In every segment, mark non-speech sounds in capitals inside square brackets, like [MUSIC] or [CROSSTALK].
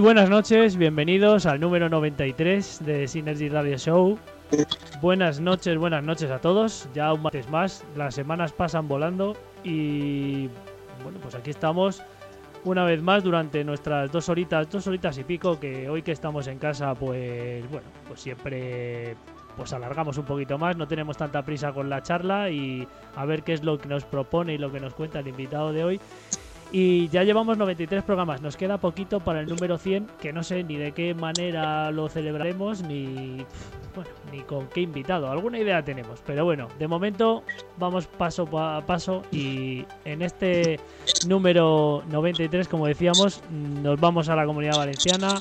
Buenas noches, bienvenidos al número 93 de Synergy Radio Show. Buenas noches, buenas noches a todos. Ya un martes más, las semanas pasan volando y bueno, pues aquí estamos una vez más durante nuestras dos horitas, dos horitas y pico, que hoy que estamos en casa, pues bueno, pues siempre pues alargamos un poquito más, no tenemos tanta prisa con la charla y a ver qué es lo que nos propone y lo que nos cuenta el invitado de hoy. Y ya llevamos 93 programas, nos queda poquito para el número 100, que no sé ni de qué manera lo celebraremos, ni, bueno, ni con qué invitado. Alguna idea tenemos, pero bueno, de momento vamos paso a paso y en este número 93, como decíamos, nos vamos a la comunidad valenciana.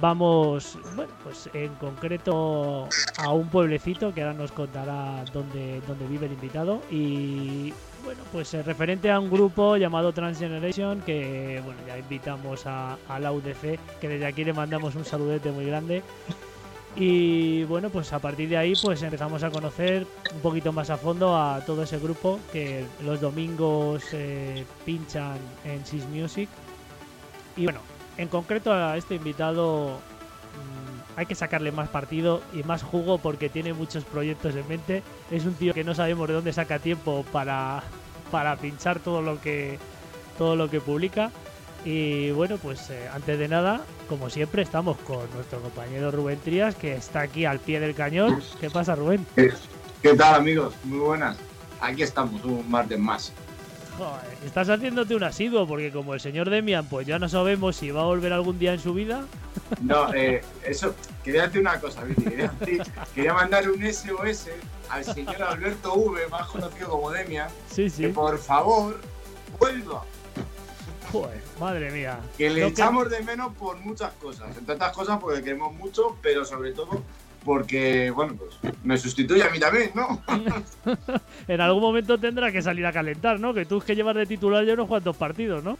Vamos, bueno, pues en concreto a un pueblecito que ahora nos contará dónde, dónde vive el invitado y bueno, pues eh, referente a un grupo llamado Transgeneration que bueno, ya invitamos a, la UDC, que desde aquí le mandamos un saludete muy grande. Y bueno, pues a partir de ahí pues empezamos a conocer un poquito más a fondo a todo ese grupo que los domingos eh, pinchan en Sys Music. Y bueno, en concreto a este invitado hay que sacarle más partido y más jugo porque tiene muchos proyectos en mente. Es un tío que no sabemos de dónde saca tiempo para, para pinchar todo lo que todo lo que publica. Y bueno, pues eh, antes de nada, como siempre, estamos con nuestro compañero Rubén Trías, que está aquí al pie del cañón. ¿Qué pasa, Rubén? ¿Qué tal, amigos? Muy buenas. Aquí estamos, un martes más. Joder, estás haciéndote un asiduo, porque como el señor Demian, pues ya no sabemos si va a volver algún día en su vida. No, eh, eso, quería decir una cosa, Quería, quería mandar un SOS al señor Alberto V, más conocido como Demian, sí, sí. que por favor vuelva. Joder, madre mía. Que le echamos de menos por muchas cosas. Entre otras cosas porque queremos mucho, pero sobre todo porque, bueno, pues me sustituye a mí también, ¿no? [LAUGHS] en algún momento tendrá que salir a calentar, ¿no? Que tú es que llevas de titular ya unos cuantos partidos, ¿no?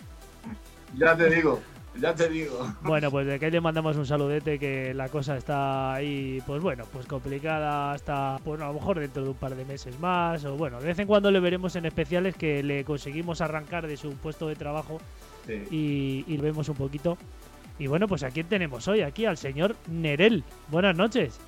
Ya te digo. Ya te digo. [LAUGHS] Bueno, pues de que le mandamos un saludete que la cosa está ahí, pues bueno, pues complicada hasta, pues a lo mejor dentro de un par de meses más, o bueno, de vez en cuando le veremos en especiales que le conseguimos arrancar de su puesto de trabajo y, y lo vemos un poquito. Y bueno, pues a quién tenemos hoy, aquí al señor Nerel. Buenas noches.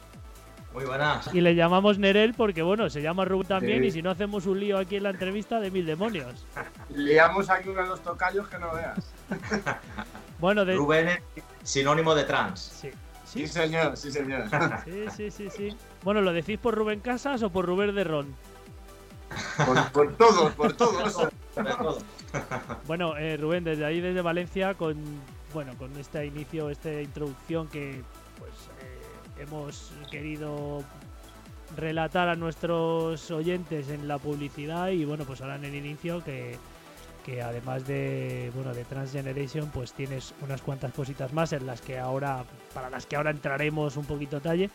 Muy buenas. Y le llamamos Nerel porque, bueno, se llama Rubén también y si no hacemos un lío aquí en la entrevista de mil demonios. Liamos aquí uno de los tocayos que no veas. [LAUGHS] bueno, de... Rubén es sinónimo de trans. Sí. ¿Sí? señor, sí, señor. Sí, sí, sí, sí. Bueno, ¿lo decís por Rubén Casas o por Rubén de Ron? Por, todos, por todos. bueno, eh, Rubén, desde ahí, desde Valencia, con bueno, con este inicio, esta introducción que hemos querido relatar a nuestros oyentes en la publicidad y bueno pues ahora en el inicio que, además de bueno de Transgeneration pues tienes unas cuantas cositas más en las que ahora para las que ahora entraremos un poquito talle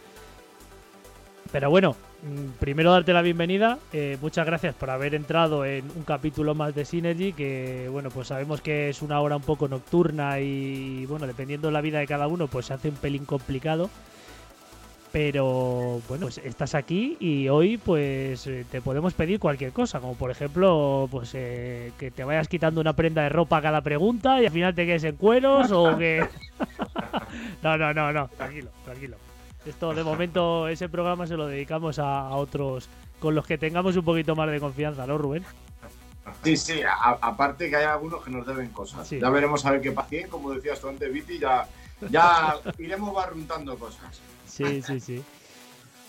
pero bueno, mm, primero darte la bienvenida. Eh, muchas gracias por haber entrado en un capítulo más de Synergy, que bueno, pues sabemos que es una hora un poco nocturna y bueno, dependiendo de la vida de cada uno, pues se hace un pelín complicado. Pero bueno, pues estás aquí y hoy pues eh, te podemos pedir cualquier cosa, como por ejemplo pues eh, que te vayas quitando una prenda de ropa a cada pregunta y al final te quedes en cueros o que... [LAUGHS] no, no, no, no, tranquilo, tranquilo. Esto de momento ese programa se lo dedicamos a, otros con los que tengamos un poquito más de confianza, ¿no, Rubén? Sí, sí, aparte que hay algunos que nos deben cosas. Ya veremos a ver qué pasa. Como decías tú antes, Viti, ya, ya iremos barruntando cosas. Sí, sí, sí.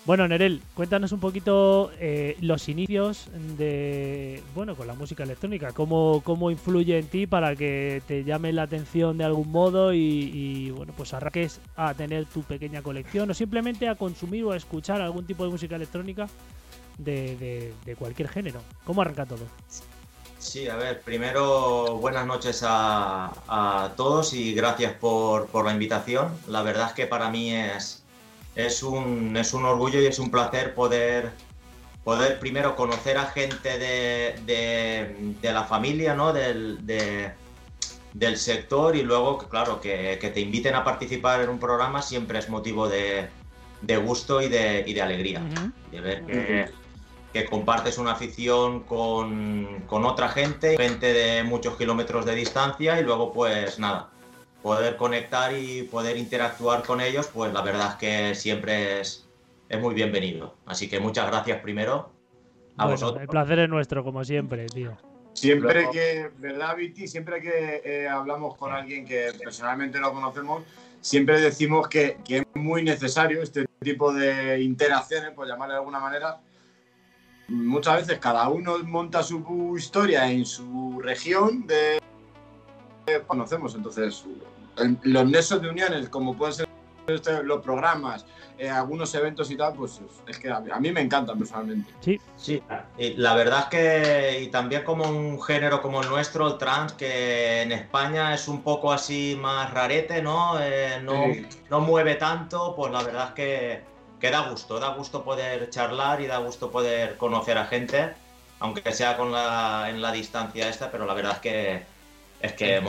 Bueno, Nerel, cuéntanos un poquito eh, los inicios de, bueno, con la música electrónica. ¿Cómo, ¿Cómo influye en ti para que te llame la atención de algún modo y, bueno, pues arranques a tener tu pequeña colección o simplemente a consumir o a escuchar algún tipo de música electrónica de, de cualquier género? ¿Cómo arranca todo? Sí, a ver, primero buenas noches a, a todos y gracias por, por la invitación. La verdad es que para mí es es un, es un orgullo y es un placer poder, poder primero conocer a gente de, la familia, ¿no? Del, del sector y luego, claro, que, te inviten a participar en un programa siempre es motivo de, gusto y de, y de alegría. De ver que, que, compartes una afición con, con otra gente, gente de muchos kilómetros de distancia y luego pues nada, poder conectar y poder interactuar con ellos, pues la verdad es que siempre es, es muy bienvenido. Así que muchas gracias primero a vosotros. El placer es nuestro, como siempre, tío. Siempre que, ¿verdad, Viti? Siempre que eh, hablamos con alguien que personalmente no conocemos, siempre decimos que, que, es muy necesario este tipo de interacciones, por llamarle de alguna manera. Muchas veces cada uno monta su historia en su región de conocemos. Entonces, los nexos de uniones, como pueden ser los programas, eh, algunos eventos y tal, pues es que a, mí me encantan personalmente. Sí, sí. Y la verdad es que, y también como un género como el nuestro, el trans, que en España es un poco así más rarete, ¿no? Eh, no, no mueve tanto, pues la verdad es que, que da gusto, da gusto poder charlar y da gusto poder conocer a gente, aunque sea con la, en la distancia esta, pero la verdad es que es que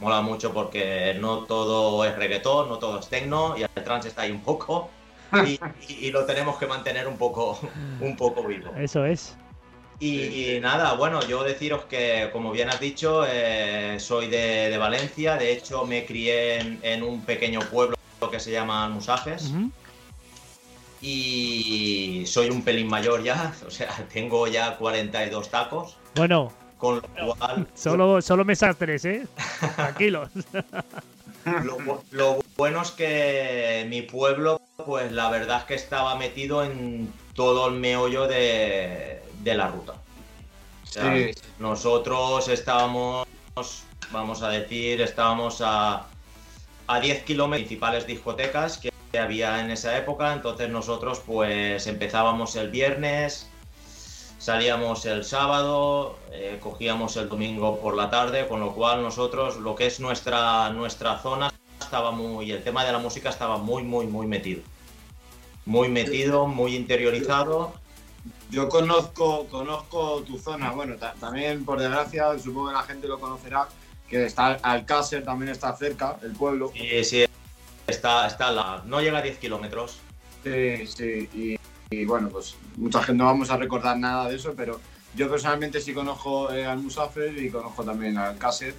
mola, mucho porque no todo es reggaetón, no todo es tecno y el trance está ahí un poco y, lo tenemos que mantener un poco, un poco vivo. Eso es. Y, nada, bueno, yo deciros que, como bien has dicho, eh, soy de, Valencia, de hecho me crié en, un pequeño pueblo que se llama Almusajes. Y soy un pelín mayor ya, [LAUGHS] o sea, tengo ya 42 tacos. Bueno, con lo cual. [LAUGHS] Solo, solo tres, ¿eh? [LAUGHS] Tranquilos. lo, bueno es que mi pueblo, pues la verdad es que estaba metido en todo el meollo de, la ruta. Nosotros estábamos, vamos a decir, estábamos a, a 10 kilómetros principales discotecas que había en esa época, entonces nosotros pues empezábamos el viernes, salíamos el sábado, eh, cogíamos el domingo por la tarde, con lo cual nosotros, lo que es nuestra, nuestra zona, estaba muy, el tema de la música estaba muy, muy, muy metido. Muy metido, muy interiorizado. Yo conozco, conozco tu zona, bueno, también por desgracia, supongo que la gente lo conocerá, que está Alcácer, también está cerca, el pueblo. Sí, sí, está, está la, no llega a 10 kilómetros. Sí, sí, y y bueno, pues mucha gente no vamos a recordar nada de eso, pero yo personalmente sí conozco eh, al Musafer y conozco también al Cassette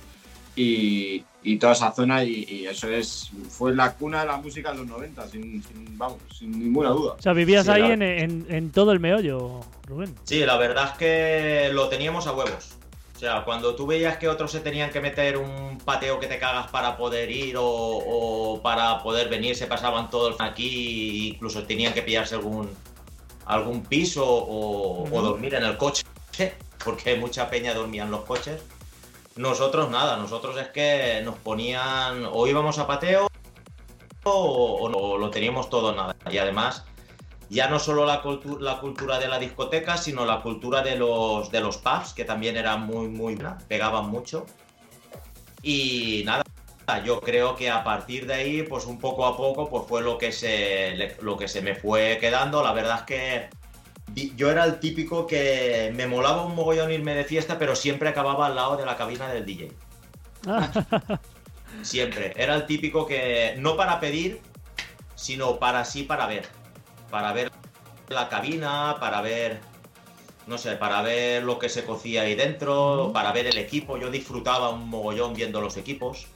y, toda esa zona y, eso es fue la cuna de la música en los 90, sin, vamos, sin ninguna duda. O sea, vivías ahí en, todo el meollo, Rubén. Sí, la verdad es que lo teníamos a huevos. O sea, cuando tú veías que otros se tenían que meter un pateo que te cagas para poder ir o, para poder venir, se pasaban todos aquí, incluso tenían que pillarse algún, algún piso o, dormir en el coche, porque mucha peña dormía en los coches. Nosotros nada, nosotros es que nos ponían o íbamos a pateo o, lo teníamos todo nada. Y además, ya no solo la, la cultura de la discoteca, sino la cultura de los, de los pubs, que también eran muy, muy, pegaban mucho. Y nada, yo creo que a partir de ahí, pues un poco a poco, pues fue lo que se, lo que se me fue quedando. La verdad es que yo era el típico que me molaba un mogollón irme de fiesta, pero siempre acababa al lado de la cabina del DJ. [LAUGHS] siempre. Era el típico que, no para pedir, sino para sí, para ver. Para ver la cabina, para ver, no sé, para ver lo que se cocía ahí dentro, para ver el equipo. Yo disfrutaba un mogollón viendo los equipos.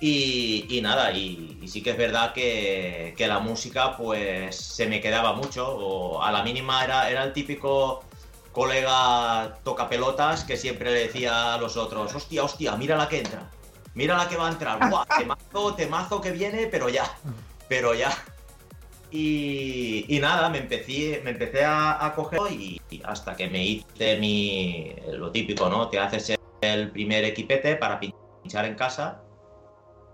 Y, nada, y, sí que es verdad que, la música pues se me quedaba mucho, o a la mínima era, era el típico colega toca pelotas que siempre le decía a los otros, hostia, hostia, mira la que entra, mira la que va a entrar, [LAUGHS] Buah, temazo, temazo que viene, pero ya, pero ya. Y, nada, me empecé, me empecé a, a coger y, hasta que me hice mi, lo típico, ¿no? Te haces el primer equipete para pinchar en casa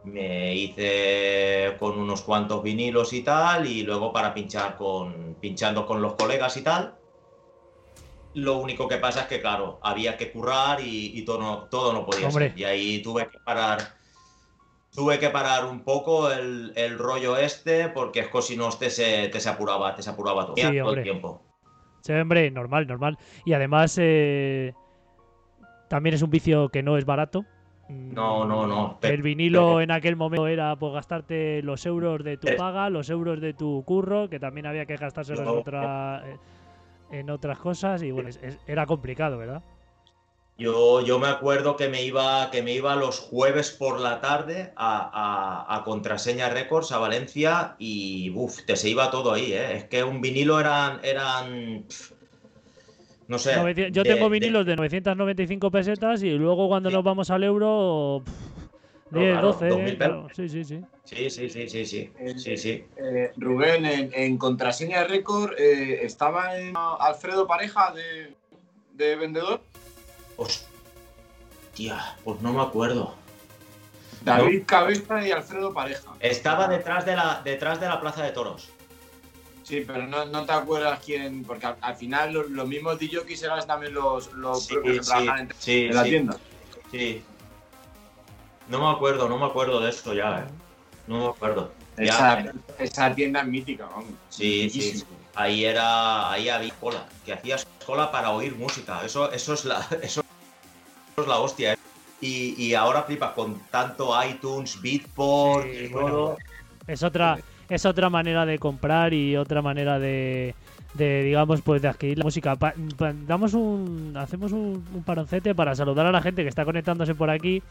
me hice con unos cuantos vinilos y tal, y luego para pinchar con, pinchando con los colegas y tal. Lo único que pasa es que, claro, había que currar y, todo, no, todo no podía ser. Y ahí tuve que parar. Tuve que parar un poco el, rollo este, porque es que si no te se, te se apuraba, te se apuraba todo, el tiempo. Sí, hombre, normal, normal. Y además, eh, también es un vicio que no es barato. No, no, no. el vinilo en aquel momento era pues gastarte los euros de tu paga, los euros de tu curro, que también había que gastárselos en, otra, eh, en otras cosas y bueno, era complicado, ¿verdad? Yo, yo me acuerdo que me iba, que me iba los jueves por la tarde a, Contraseña Records a Valencia y uff, te se iba todo ahí, ¿eh? Es que un vinilo eran, eran no sé. Noveci- Yo de- tengo de- vinilos de 995 pesetas y luego cuando Sí. nos vamos al euro, pff, No, 10, claro, 12. 2000 eh, claro. Sí, sí, sí. Sí, sí, sí, sí, sí. Sí, sí. Eh, Rubén, en, en contraseña de récord, eh, ¿estaba en Alfredo Pareja de, de vendedor? Hostia, pues no me acuerdo. David Cabeza y Alfredo Pareja. Estaba detrás de la, detrás de la plaza de toros. Sí, pero no, no te acuerdas quién, porque al, al final los, los mismos DJs eran también los, los Sí, propios que sí, trabajan en, sí, en la sí, tienda. sí. No me acuerdo, no me acuerdo de esto ya, eh. No me acuerdo. Ya, Esa, eh, esa tienda es mítica, vamos. Sí, sí, Mitísima. Ahí era, ahí había cola, que hacías cola para oír música. Eso, eso es la, [LAUGHS] eso es la hostia. ¿eh? Y, y ahora flipa con tanto iTunes, Beatport, Sí, y bueno. todo. Es otra, es otra manera de comprar y otra manera de, digamos, pues de adquirir la música. Damos un, hacemos un, un paroncete para saludar a la gente que está conectándose por aquí.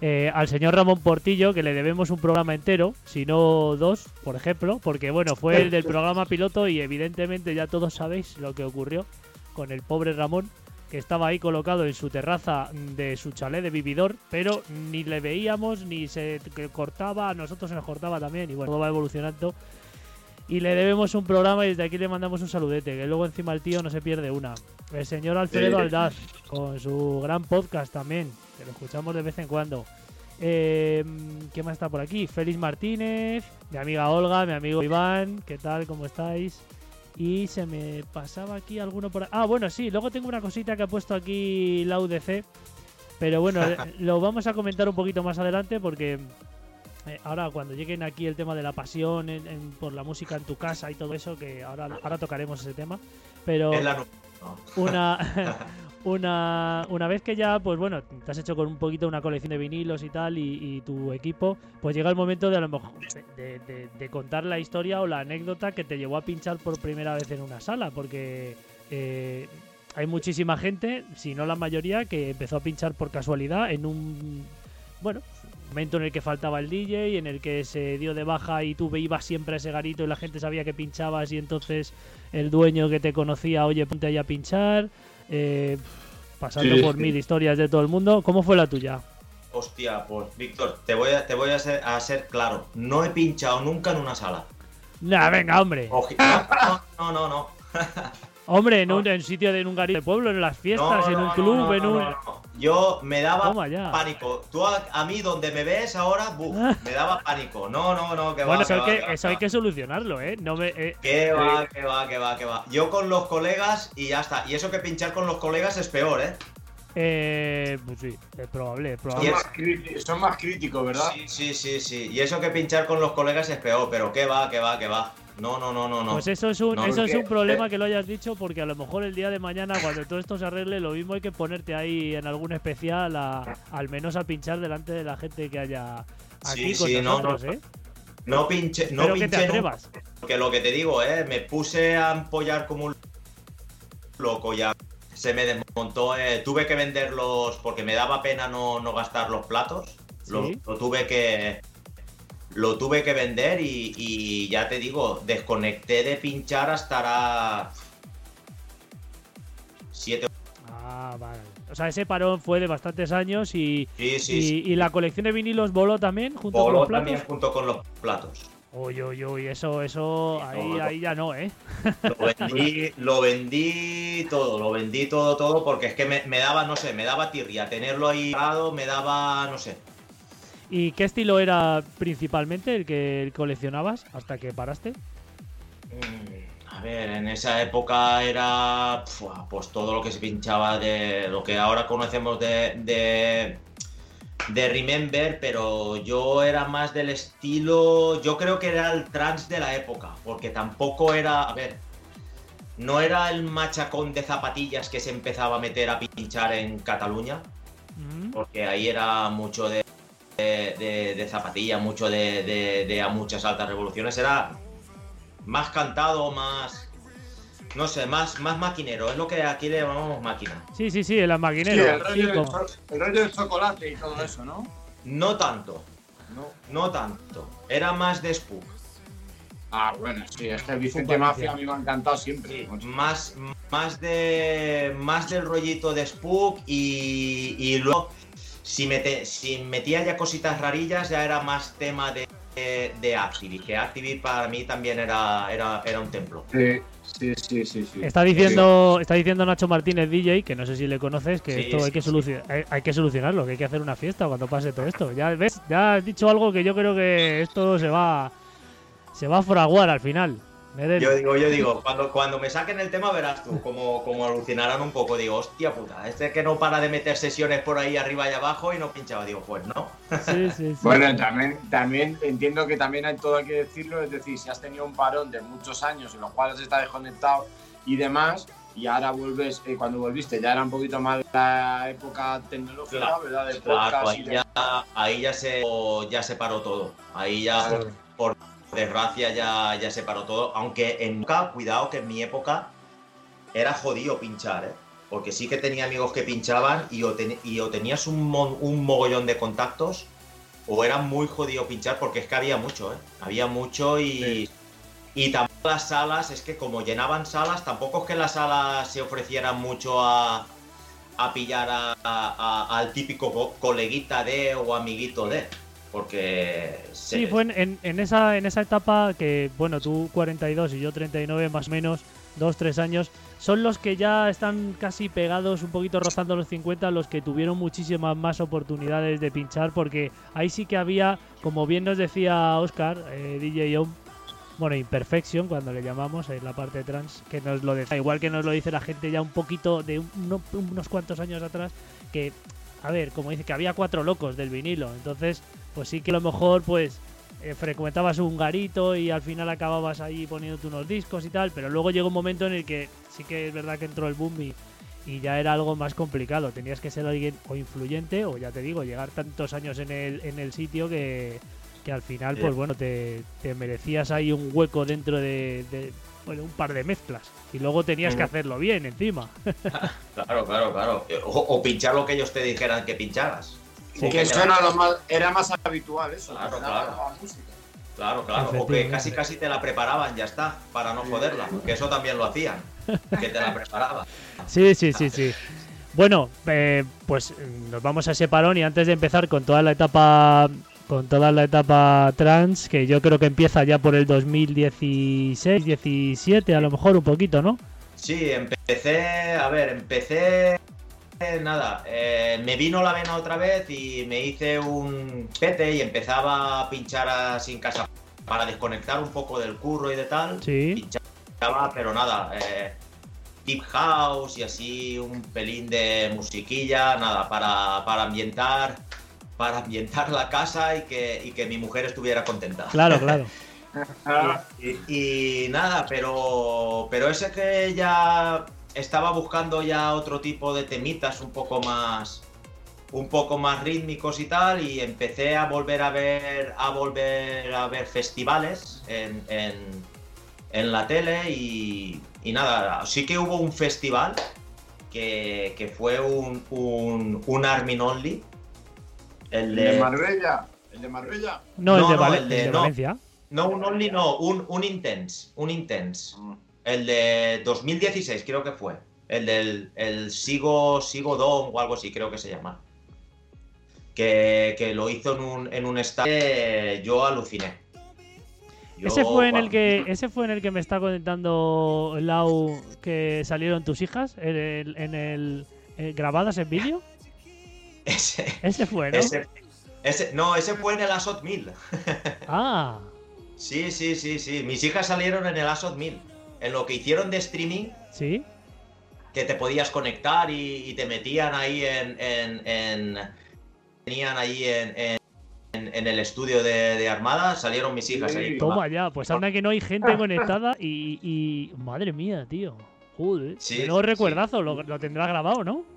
Eh, al señor Ramón Portillo, que le debemos un programa entero, si no dos, por ejemplo, porque bueno, fue el del programa piloto y evidentemente ya todos sabéis lo que ocurrió con el pobre Ramón, que estaba ahí colocado en su terraza de su chalet de vividor, pero ni le veíamos, ni se cortaba, a nosotros se nos cortaba también, y bueno, todo va evolucionando. Y le debemos un programa y desde aquí le mandamos un saludete, que luego encima el tío no se pierde una. El señor Alfredo. Aldaz, con su gran podcast también, que lo escuchamos de vez en cuando. Eh, ¿Qué más está por aquí? Félix Martínez, mi amiga Olga, mi amigo Iván, ¿qué tal? ¿Cómo estáis? Y se me pasaba aquí alguno por... Ah, bueno, sí, luego tengo una cosita que ha puesto aquí la UDC, pero bueno, [LAUGHS] lo vamos a comentar un poquito más adelante porque eh, ahora cuando lleguen aquí el tema de la pasión en- en- por la música en tu casa y todo eso, que ahora, ahora tocaremos ese tema, pero una, [LAUGHS] una, una vez que ya, pues bueno, te has hecho con un poquito una colección de vinilos y tal, y, y tu equipo, pues llega el momento de a lo mejor de, de- de contar la historia o la anécdota que te llevó a pinchar por primera vez en una sala, porque eh, hay muchísima gente, si no la mayoría, que empezó a pinchar por casualidad en un, bueno, momento en el que faltaba el DJ, en el que se dio de baja y tú ibas siempre a ese garito y la gente sabía que pinchabas y entonces el dueño que te conocía, oye, ponte ahí a pinchar, eh, pasando Sí, por sí. mil historias de todo el mundo. ¿Cómo fue la tuya? Hostia, pues Víctor, te voy a, te voy a ser, a ser claro. No he pinchado nunca en una sala. Nah, venga, hombre. Oji- [LAUGHS] No, no, no, no. [LAUGHS] Hombre, en un en sitio de en un garito de pueblo, en las No, fiestas, en un no, club, no, en un... no, no. Yo me daba Toma ya. pánico. Tú a, a mí donde me ves ahora, buf, [LAUGHS] me daba pánico. No, no, no, que va. Bueno, eso, que hay va, que, que va, eso hay va. que solucionarlo, ¿eh? No me, eh, Que va, que va, que va, que va. Yo con los colegas y ya está. Y eso que pinchar con los colegas es peor, ¿eh? eh, pues sí, es probable, es Son probable. más, críti- son más críticos, ¿verdad? Sí, sí, sí, sí. Y eso que pinchar con los colegas es peor, pero que va, que va, que va. No, no, no, no, no. Pues eso es un, No, eso es un problema eh, que lo hayas dicho porque a lo mejor el día de mañana cuando todo esto se arregle lo mismo hay que ponerte ahí en algún especial a, al menos a pinchar delante de la gente que haya aquí Sí, con sí, no, nosotros, no. ¿eh? No pinche, no Pero que te nunca, atrevas. porque lo que te digo, eh, me puse a ampollar como un loco ya. Se me desmontó, eh, tuve que venderlos porque me daba pena no, no gastar los platos. Lo tuve que lo tuve que vender y, y ya te digo, desconecté de pinchar hasta hará siete. Ah, vale. O sea, ese parón fue de bastantes años y, Sí, sí, y, sí. y la colección de vinilos voló también junto con Voló los platos. también junto con los platos. Uy, uy, uy, eso, eso, ahí, todo. ahí ya no, ¿eh? Lo vendí, lo vendí todo, lo vendí todo, todo, porque es que me, me daba, no sé, me daba tirria. Tenerlo ahí parado me daba, no sé. ¿Y qué estilo era principalmente el que coleccionabas hasta que paraste? Mm, A ver, en esa época era pues todo lo que se pinchaba de lo que ahora conocemos de, de, de Remember, pero yo era más del estilo, yo creo que era el trance de la época, porque tampoco era, a ver, no era el machacón de zapatillas que se empezaba a meter a pinchar en Cataluña, Mm. porque ahí era mucho de, de, de- de zapatilla, mucho de, de- de a muchas altas revoluciones. Era más cantado, más. No sé, más, más maquinero. Es lo que aquí le llamamos máquina. Sí, sí, sí, el Sí, el, rollo del el rollo del chocolate y todo eso, ¿no? No tanto, No. no tanto. Era más de Spook. Ah, bueno, sí, es que Vicente Mafia a mí me ha encantado siempre. más, más, de, más del rollito de Spook y, y luego si, mete, si metía ya cositas rarillas ya era más tema de, de, de Activi, que Activi para mí también era, era, era un templo. Sí, sí, sí, sí. sí. Está, diciendo, está diciendo Nacho Martínez DJ, que no sé si le conoces, que esto hay, que hay, hay, que solucionarlo, que hay que hacer una fiesta cuando pase todo esto. Ya ves, ya has dicho algo que yo creo que esto se va se va a fraguar al final. Yo digo, yo digo, cuando, cuando me saquen el tema verás tú como, como alucinarán un poco. Digo, hostia puta, este que no para de meter sesiones por ahí arriba y abajo y no pinchaba. Digo, pues no. Sí, sí, sí. Bueno, también, también entiendo que también hay todo hay que decirlo. Es decir, si has tenido un parón de muchos años en los cuales estás desconectado y demás, y ahora vuelves, eh, cuando volviste ya era un poquito más la época tecnológica, ¿verdad? De claro, ahí, ya, ahí ya, se, ya se paró todo. Ahí ya por desgracia ya, ya se paró todo. Aunque en época, cuidado que en mi época era jodido pinchar, ¿eh? Porque sí que tenía amigos que pinchaban y o, y o tenías un, un, mogollón de contactos o era muy jodido pinchar porque es que había mucho, ¿eh? Había mucho y, y tampoco las salas, es que como llenaban salas, tampoco es que las salas se ofrecieran mucho a, a pillar a, al típico coleguita de o amiguito de porque... Sí, fue en, en, esa, en esa etapa que, bueno, tú 42 y yo 39 más o menos, 2, 3 años, son los que ya están casi pegados, un poquito rozando los 50, los que tuvieron muchísimas más oportunidades de pinchar, porque ahí sí que había, como bien nos decía Oscar, eh, DJ Om, bueno, Imperfection, cuando le llamamos, en la parte trans, que nos lo decía, igual que nos lo dice la gente ya un poquito de unos cuantos años atrás, que a ver, como dice, que había cuatro locos del vinilo. Entonces, pues sí que a lo mejor, pues, eh, frecuentabas un garito y al final acababas ahí poniéndote unos discos y tal. Pero luego llegó un momento en el que sí que es verdad que entró el boom y, ya era algo más complicado. Tenías que ser alguien o influyente o, ya te digo, llegar tantos años en el, en el sitio que, que al final, pues bueno, te, te, merecías ahí un hueco dentro de bueno, un par de mezclas. Y luego tenías que hacerlo bien encima. [LAUGHS] claro, claro, claro. O, pinchar lo que ellos te dijeran que pincharas. Que eso era, lo más, era más habitual, eso. Claro, claro. Claro, claro. O que casi casi te la preparaban, ya está, para no joderla. Que eso también lo hacían. Que te la [LAUGHS] preparaban. Sí, sí, sí, sí. Bueno, eh, pues nos vamos a ese parón y antes de empezar con toda la etapa con toda la etapa trans, que yo creo que empieza ya por el 2016, 17, a lo mejor un poquito, ¿no? Sí, empecé, a ver, empecé, nada, eh, me vino la vena otra vez y me hice un pete y empezaba a pinchar sin casa para desconectar un poco del curro y de tal. Sí. Pinchaba, pero nada, eh, deep house y así un pelín de musiquilla, nada, para, para ambientar para ambientar la casa y que, que mi mujer estuviera contenta. Claro, claro. [LAUGHS] [LAUGHS] y, nada, pero, pero ese que ya estaba buscando ya otro tipo de temitas un poco más un poco más rítmicos y tal y empecé a volver a ver a volver a ver festivales en, en, la tele y, y, nada, sí que hubo un festival que, que fue un, un, un Armin Only el de, Marbella. El de Marbella. No, el de, Valencia. No, un Only, no, un, un Intense. Un Intense. Mm. El de 2016, creo que fue. El del el Sigo, Sigo Don o algo así, creo que se llama. Que, que lo hizo en un, en un estadio. Yo aluciné. ese fue en el que ese fue en el que me está comentando Lau que salieron tus hijas en el, en el eh, grabadas en vídeo. [LAUGHS] Ese, ese fue, ¿no? Ese, no, ese fue en el ASOT 1000. [LAUGHS] Ah. Sí, sí, sí, sí. Mis hijas salieron en el ASOT 1000. En lo que hicieron de streaming. Sí. Que te podías conectar y, te metían ahí en. en, tenían ahí en, en, el estudio de, Armada, salieron mis hijas ahí. Toma ya, pues anda que no hay gente [LAUGHS] conectada y. Madre mía, tío. Joder. Sí, no recuerdazo, lo, lo tendrá grabado, ¿no?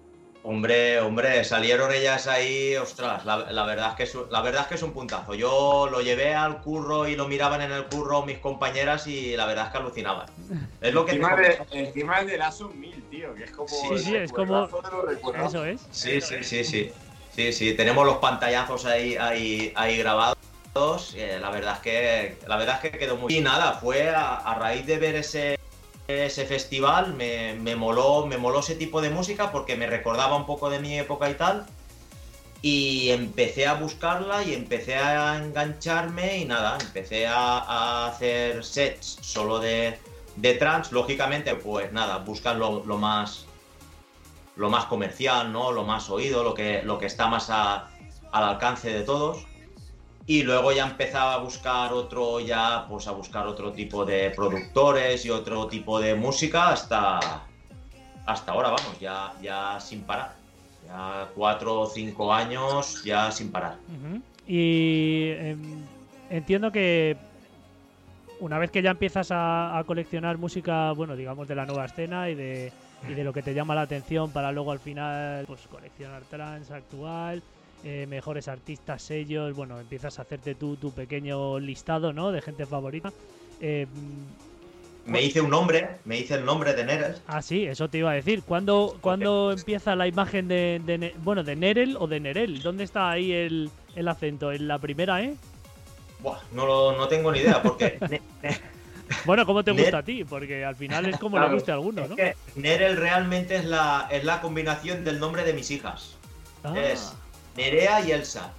Hombre, hombre, salieron ellas ahí, ostras, la, verdad es que es, la verdad es que es un puntazo. Yo lo llevé al curro y lo miraban en el curro mis compañeras y la verdad es que alucinaban. Es lo que encima, de, encima de la 1000, tío, que es como Sí, sí, es como Eso es. Sí, sí, sí, sí. Sí, sí, tenemos los pantallazos ahí ahí ahí grabados eh, la verdad es que la verdad es que quedó muy y nada fue a, raíz de ver ese ese festival me, me, moló me moló ese tipo de música porque me recordaba un poco de mi época y tal. Y empecé a buscarla y empecé a engancharme y nada empecé a, hacer sets solo de de trance. Lógicamente pues nada buscan lo, lo más lo más comercial no lo más oído lo que lo que está más a, al alcance de todos y luego ya empezaba a buscar otro, ya pues a buscar otro tipo de productores y otro tipo de música hasta, hasta ahora, vamos, ya, ya sin parar. Ya cuatro o cinco años ya sin parar. Y em, entiendo que una vez que ya empiezas a, coleccionar música, bueno, digamos de la nueva escena y de, y de lo que te llama la atención para luego al final pues coleccionar trans actual, eh, mejores artistas, sellos, bueno, empiezas a hacerte tú tu pequeño listado, ¿no? De gente favorita. Eh, me hice un nombre, me hice el nombre de Nerel. Ah, sí, eso te iba a decir. ¿Cuándo, ¿cuándo empieza la imagen de, bueno, de Nerel o de Nerel? ¿Dónde está ahí el, acento? ¿En la primera, eh? Buah, no, no tengo ni idea, porque... [LAUGHS] bueno, ¿cómo te gusta a ti? Porque al final es como le guste a alguno, ¿no? Nerel realmente es la, es la combinación del nombre de mis hijas. Ah. Es Nerea y Elsa.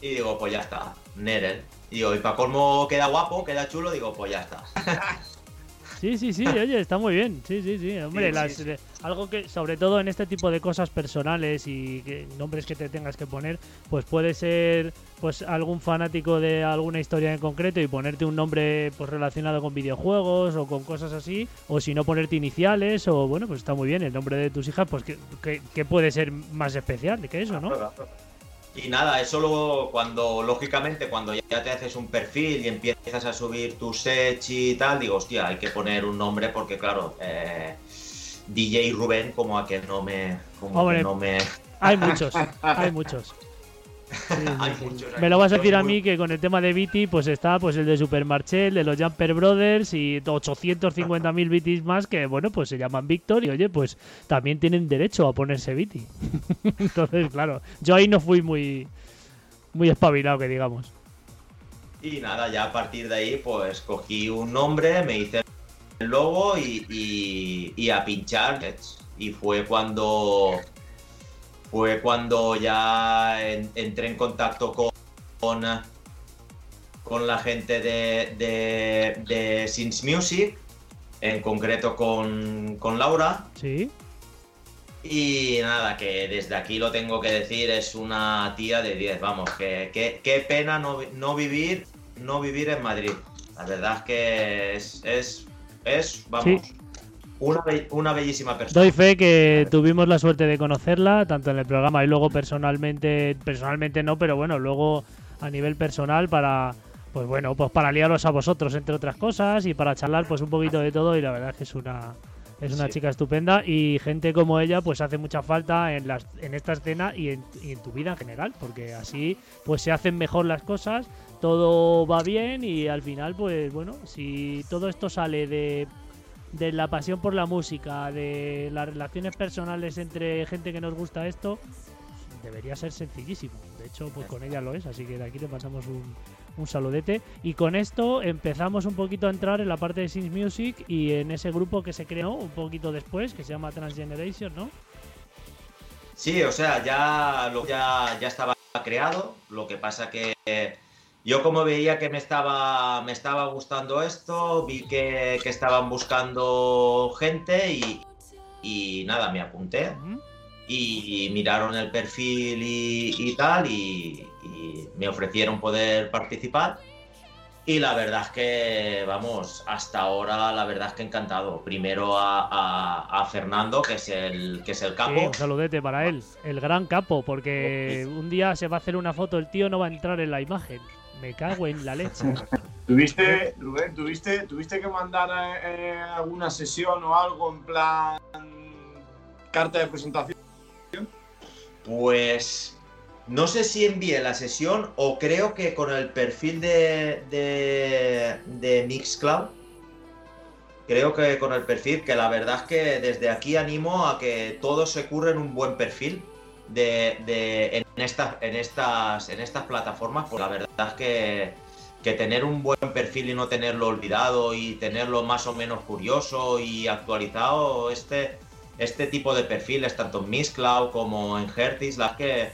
Y digo, pues ya está, Nerel. Y digo, y para colmo queda guapo, queda chulo, digo, pues ya está. [LAUGHS] Sí, sí, sí, oye, está muy bien. Sí, sí, sí. Hombre, eh, algo que, sobre todo en este tipo de cosas personales y nombres que te tengas que poner, pues puede ser pues algún fanático de alguna historia en concreto y ponerte un nombre pues relacionado con videojuegos o con cosas así, o si no ponerte iniciales, o bueno, pues está muy bien el nombre de tus hijas, pues que, que, puede ser más especial que eso, ¿no? Y nada, eso luego cuando, lógicamente, cuando ya te haces un perfil y empiezas a subir tu sets y tal, digo, hostia, hay que poner un nombre porque, claro, eh, DJ Rubén como a que no me... Como no me... Hay muchos, hay muchos. Me lo vas a decir a mí que con el tema de Viti, pues está pues el de Supermarché, el de los Jumper Brothers y 850.000 Vitis más que, bueno, pues se llaman Víctor y oye, pues también tienen derecho a ponerse Viti. [LAUGHS] Entonces, claro, yo ahí no fui muy, muy espabilado, que digamos. Y nada, ya a partir de ahí, pues cogí un nombre, me hice el logo y, y a pinchar. Y fue cuando fue cuando ya entré en contacto con, con, la gente de, de, de Sins Music, en concreto con, con Laura. Sí. Y nada, que desde aquí lo tengo que decir, es una tía de 10, vamos, que, qué pena no, no, vivir, no vivir en Madrid. La verdad es que es, es, es vamos, una, bellísima persona. Doy fe que tuvimos la suerte de conocerla, tanto en el programa y luego personalmente, personalmente no, pero bueno, luego a nivel personal para, pues bueno, pues para liaros a vosotros, entre otras cosas, y para charlar pues un poquito de todo, y la verdad es que es una, es una chica estupenda y gente como ella pues hace mucha falta en, las, en esta escena y en, y en, tu vida en general, porque así pues se hacen mejor las cosas, todo va bien y al final pues bueno, si todo esto sale de de la pasión por la música, de las relaciones personales entre gente que nos gusta esto, debería ser sencillísimo. De hecho, pues con ella lo es, así que de aquí le pasamos un, un saludete. Y con esto empezamos un poquito a entrar en la parte de Sings Music y en ese grupo que se creó un poquito después, que se llama Transgeneration, ¿no? Sí, o sea, ya, lo, ya, ya estaba creado, lo que pasa que yo como veía que me estaba, me estaba gustando esto, vi que, estaban buscando gente y, nada, me apunté. Y, miraron el perfil y, tal y, me ofrecieron poder participar. Y la verdad es que, vamos, hasta ahora la verdad es que encantado. Primero a, Fernando, que es el que es el capo. un saludete para él, el gran capo, porque un día se va a hacer una foto, el tío no va a entrar en la imagen. Me cago en la leche. ¿Tuviste, Rubén, tuviste, tuviste que mandar eh, alguna sesión o algo en plan carta de presentación? Pues no sé si envié la sesión o creo que con el perfil de, de, de Mixcloud. Creo que con el perfil, que la verdad es que desde aquí animo a que todos se curren un buen perfil de, en, estas, en, estas, en estas plataformas, pues la verdad es que, que tener un buen perfil y no tenerlo olvidado y tenerlo más o menos curioso y actualizado, este, este tipo de perfiles, tanto en Miss Cloud como en Hertis, las que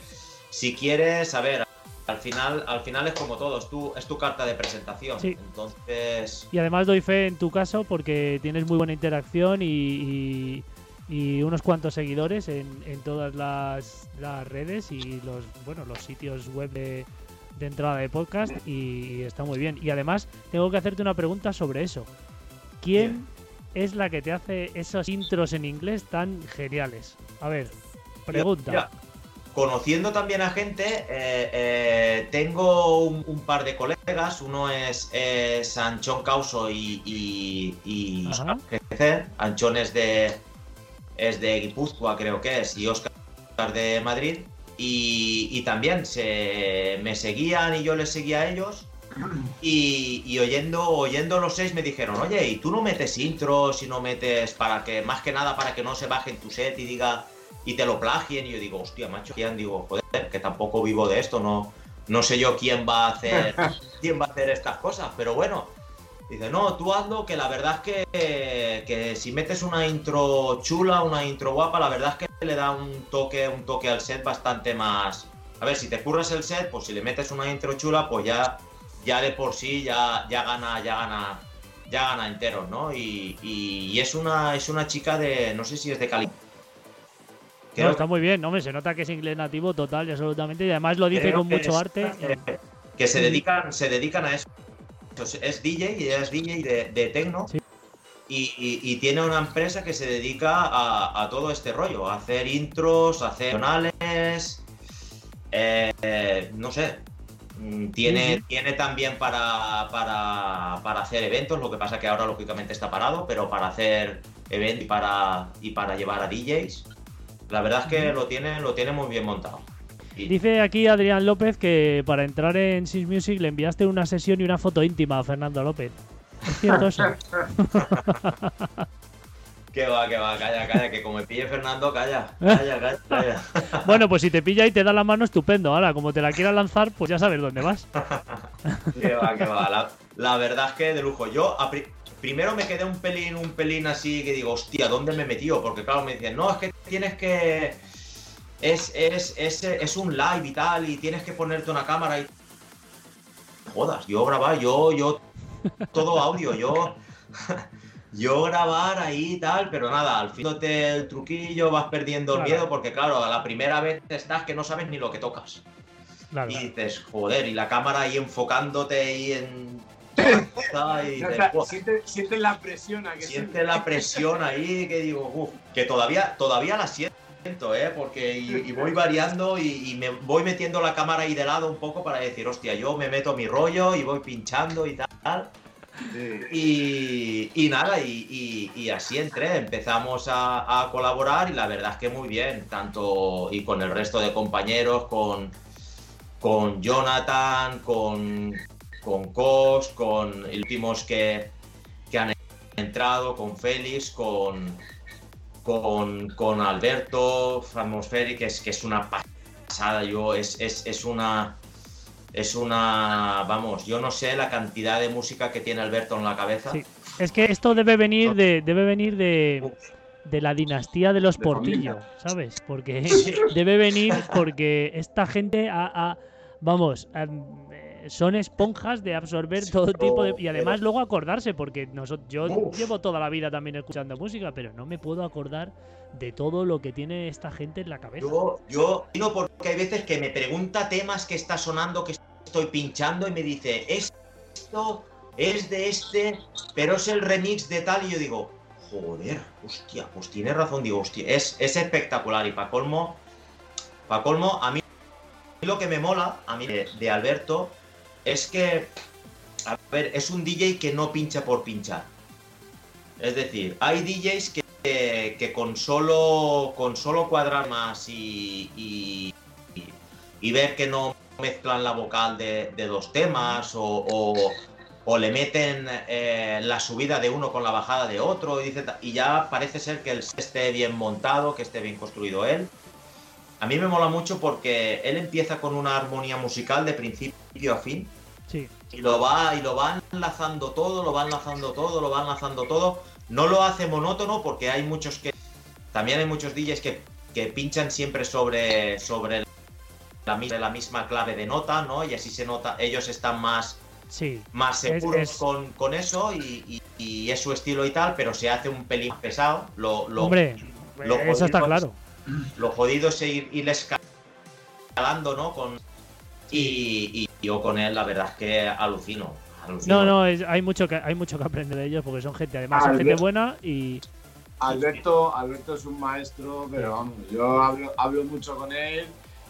si quieres, a ver, al final, al final es como todo, es tu, es tu carta de presentación. Entonces. Y además doy fe en tu caso porque tienes muy buena interacción y, y, unos cuantos seguidores en, en todas las, las, redes y los bueno los sitios web de, de entrada de podcast y, está muy bien. Y además tengo que hacerte una pregunta sobre eso. ¿Quién es la que te hace esos intros en inglés tan geniales? A ver, pregunta conociendo también a gente, eh, eh, tengo un, par de colegas. Uno es, Anchón Causo y, y, Anchón es de, es de Guipúzcoa, creo que es, y Oscar de Madrid. Y, también se, me seguían y yo les seguía a ellos. Y, oyendo, oyendo los seis me dijeron, oye, ¿y tú no metes intros y no metes para que, más que nada para que no se baje en tu set y diga y te lo plagien. Y yo digo, hostia, macho, ¿quién? Digo, joder, que tampoco vivo de esto, no, no sé yo quién va a hacer [LAUGHS] quién va a hacer estas cosas, pero bueno. Dice, no, tú hazlo, que la verdad es que, que si metes una intro chula, una intro guapa, la verdad es que le da un toque, un toque al set bastante más. A ver, si te curras el set, pues si le metes una intro chula, pues ya, ya de por sí ya, ya gana, ya gana, ya gana enteros, ¿no? Y, y, es una, es una chica de, no sé si es de Cali está muy bien, hombre, se nota que es inglés nativo total y absolutamente, y además lo dice con mucho arte. que se dedican, se dedican a eso. Es DJ y es DJ de, de tecno. Y, tiene una empresa que se dedica a, todo este rollo, a hacer intros, a hacer canales, eh, no sé. Mm, tiene, tiene también para, para, para, hacer eventos, lo que pasa que ahora lógicamente está parado, pero para hacer eventos y para, y para llevar a DJs. La verdad es que lo tiene, lo tiene muy bien montado. Dice aquí Adrián López que para entrar en Sys Music le enviaste una sesión y una foto íntima a Fernando López. ¿Es cierto eso? [LAUGHS] Que va, que va, calla, calla, que como me pille Fernando, calla, calla, calla, calla. [LAUGHS] bueno, pues si te pilla y te da la mano, estupendo. Ahora, como te la quieras lanzar, pues ya sabes dónde vas. [LAUGHS] que va, que va. La, verdad es que de lujo. Yo primero me quedé un pelín, un pelín así que digo, hostia, ¿dónde me metió? Porque claro, me decían, no, es que tienes que. Es, es, es, es un live y tal, y tienes que ponerte una cámara y. Jodas, yo grabar, yo, yo. Todo audio, yo. [LAUGHS] yo grabar ahí y tal, pero nada, al fin el truquillo, vas perdiendo el miedo, porque claro, a la primera vez estás que no sabes ni lo que tocas. Y dices, joder, y la cámara ahí enfocándote ahí en [COUGHS] siente, la presión aquí. Siente la presión ahí que digo, uff, que todavía, todavía la siento, ¿eh? Porque y, voy variando y, me voy metiendo la cámara ahí de lado un poco para decir, hostia, yo me meto mi rollo y voy pinchando y tal. Y, nada, y, así entré, empezamos a, a, colaborar y la verdad es que muy bien, tanto y con el resto de compañeros, con, con Jonathan, con, con Cos, con últimos que, que han entrado, con Félix, con, con, con Alberto, Atmospheric, que es, que es una pasada, yo, es, es, es, una... Es una, vamos, yo no sé la cantidad de música que tiene Alberto en la cabeza. Es que esto debe venir de, debe venir de, de la dinastía de los Portillo, ¿sabes? Porque [LAUGHS] debe venir porque esta gente ha, vamos, son esponjas de absorber todo tipo de... Y además luego acordarse, porque nosotros, yo llevo toda la vida también escuchando música, pero no me puedo acordar de todo lo que tiene esta gente en la cabeza. Yo, yo digo porque hay veces que me pregunta temas que está sonando, que estoy pinchando y me dice, esto es de este, pero es el remix de tal, y yo digo, joder, hostia, pues tiene razón, digo, hostia, es, es espectacular y para colmo, para colmo, a mí lo que me mola, a mí de Alberto, es que, a ver, es un DJ que no pincha por pinchar. Es decir, hay DJs que, que con, solo, con solo cuadrar más y, y, ver que no mezclan la vocal de, dos temas o, o, le meten eh, la subida de uno con la bajada de otro y, dice, y ya parece ser que el esté bien montado, que esté bien construido él. a mí me mola mucho porque él empieza con una armonía musical de principio a fin. Sí. Y lo va, y lo va enlazando todo, lo va enlazando todo, lo va enlazando todo. No lo hace monótono porque hay muchos que. También hay muchos DJs que, que pinchan siempre sobre, sobre la, la misma clave de nota, ¿no? Y así se nota, ellos están más, Sí. más seguros es- Con, con eso y, y- y es su estilo y tal, pero se hace un pelín pesado. Lo, lo, Hombre, lo eso está jodido claro. lo jodido es ir, ir escalando, ¿no? Con, y, y yo con él, la verdad es que alucino. alucino. No, no, es- hay mucho que hay mucho que aprender de ellos porque son gente, además, son gente buena y Alberto, Alberto es un maestro, pero vamos, yo hablo, hablo mucho con él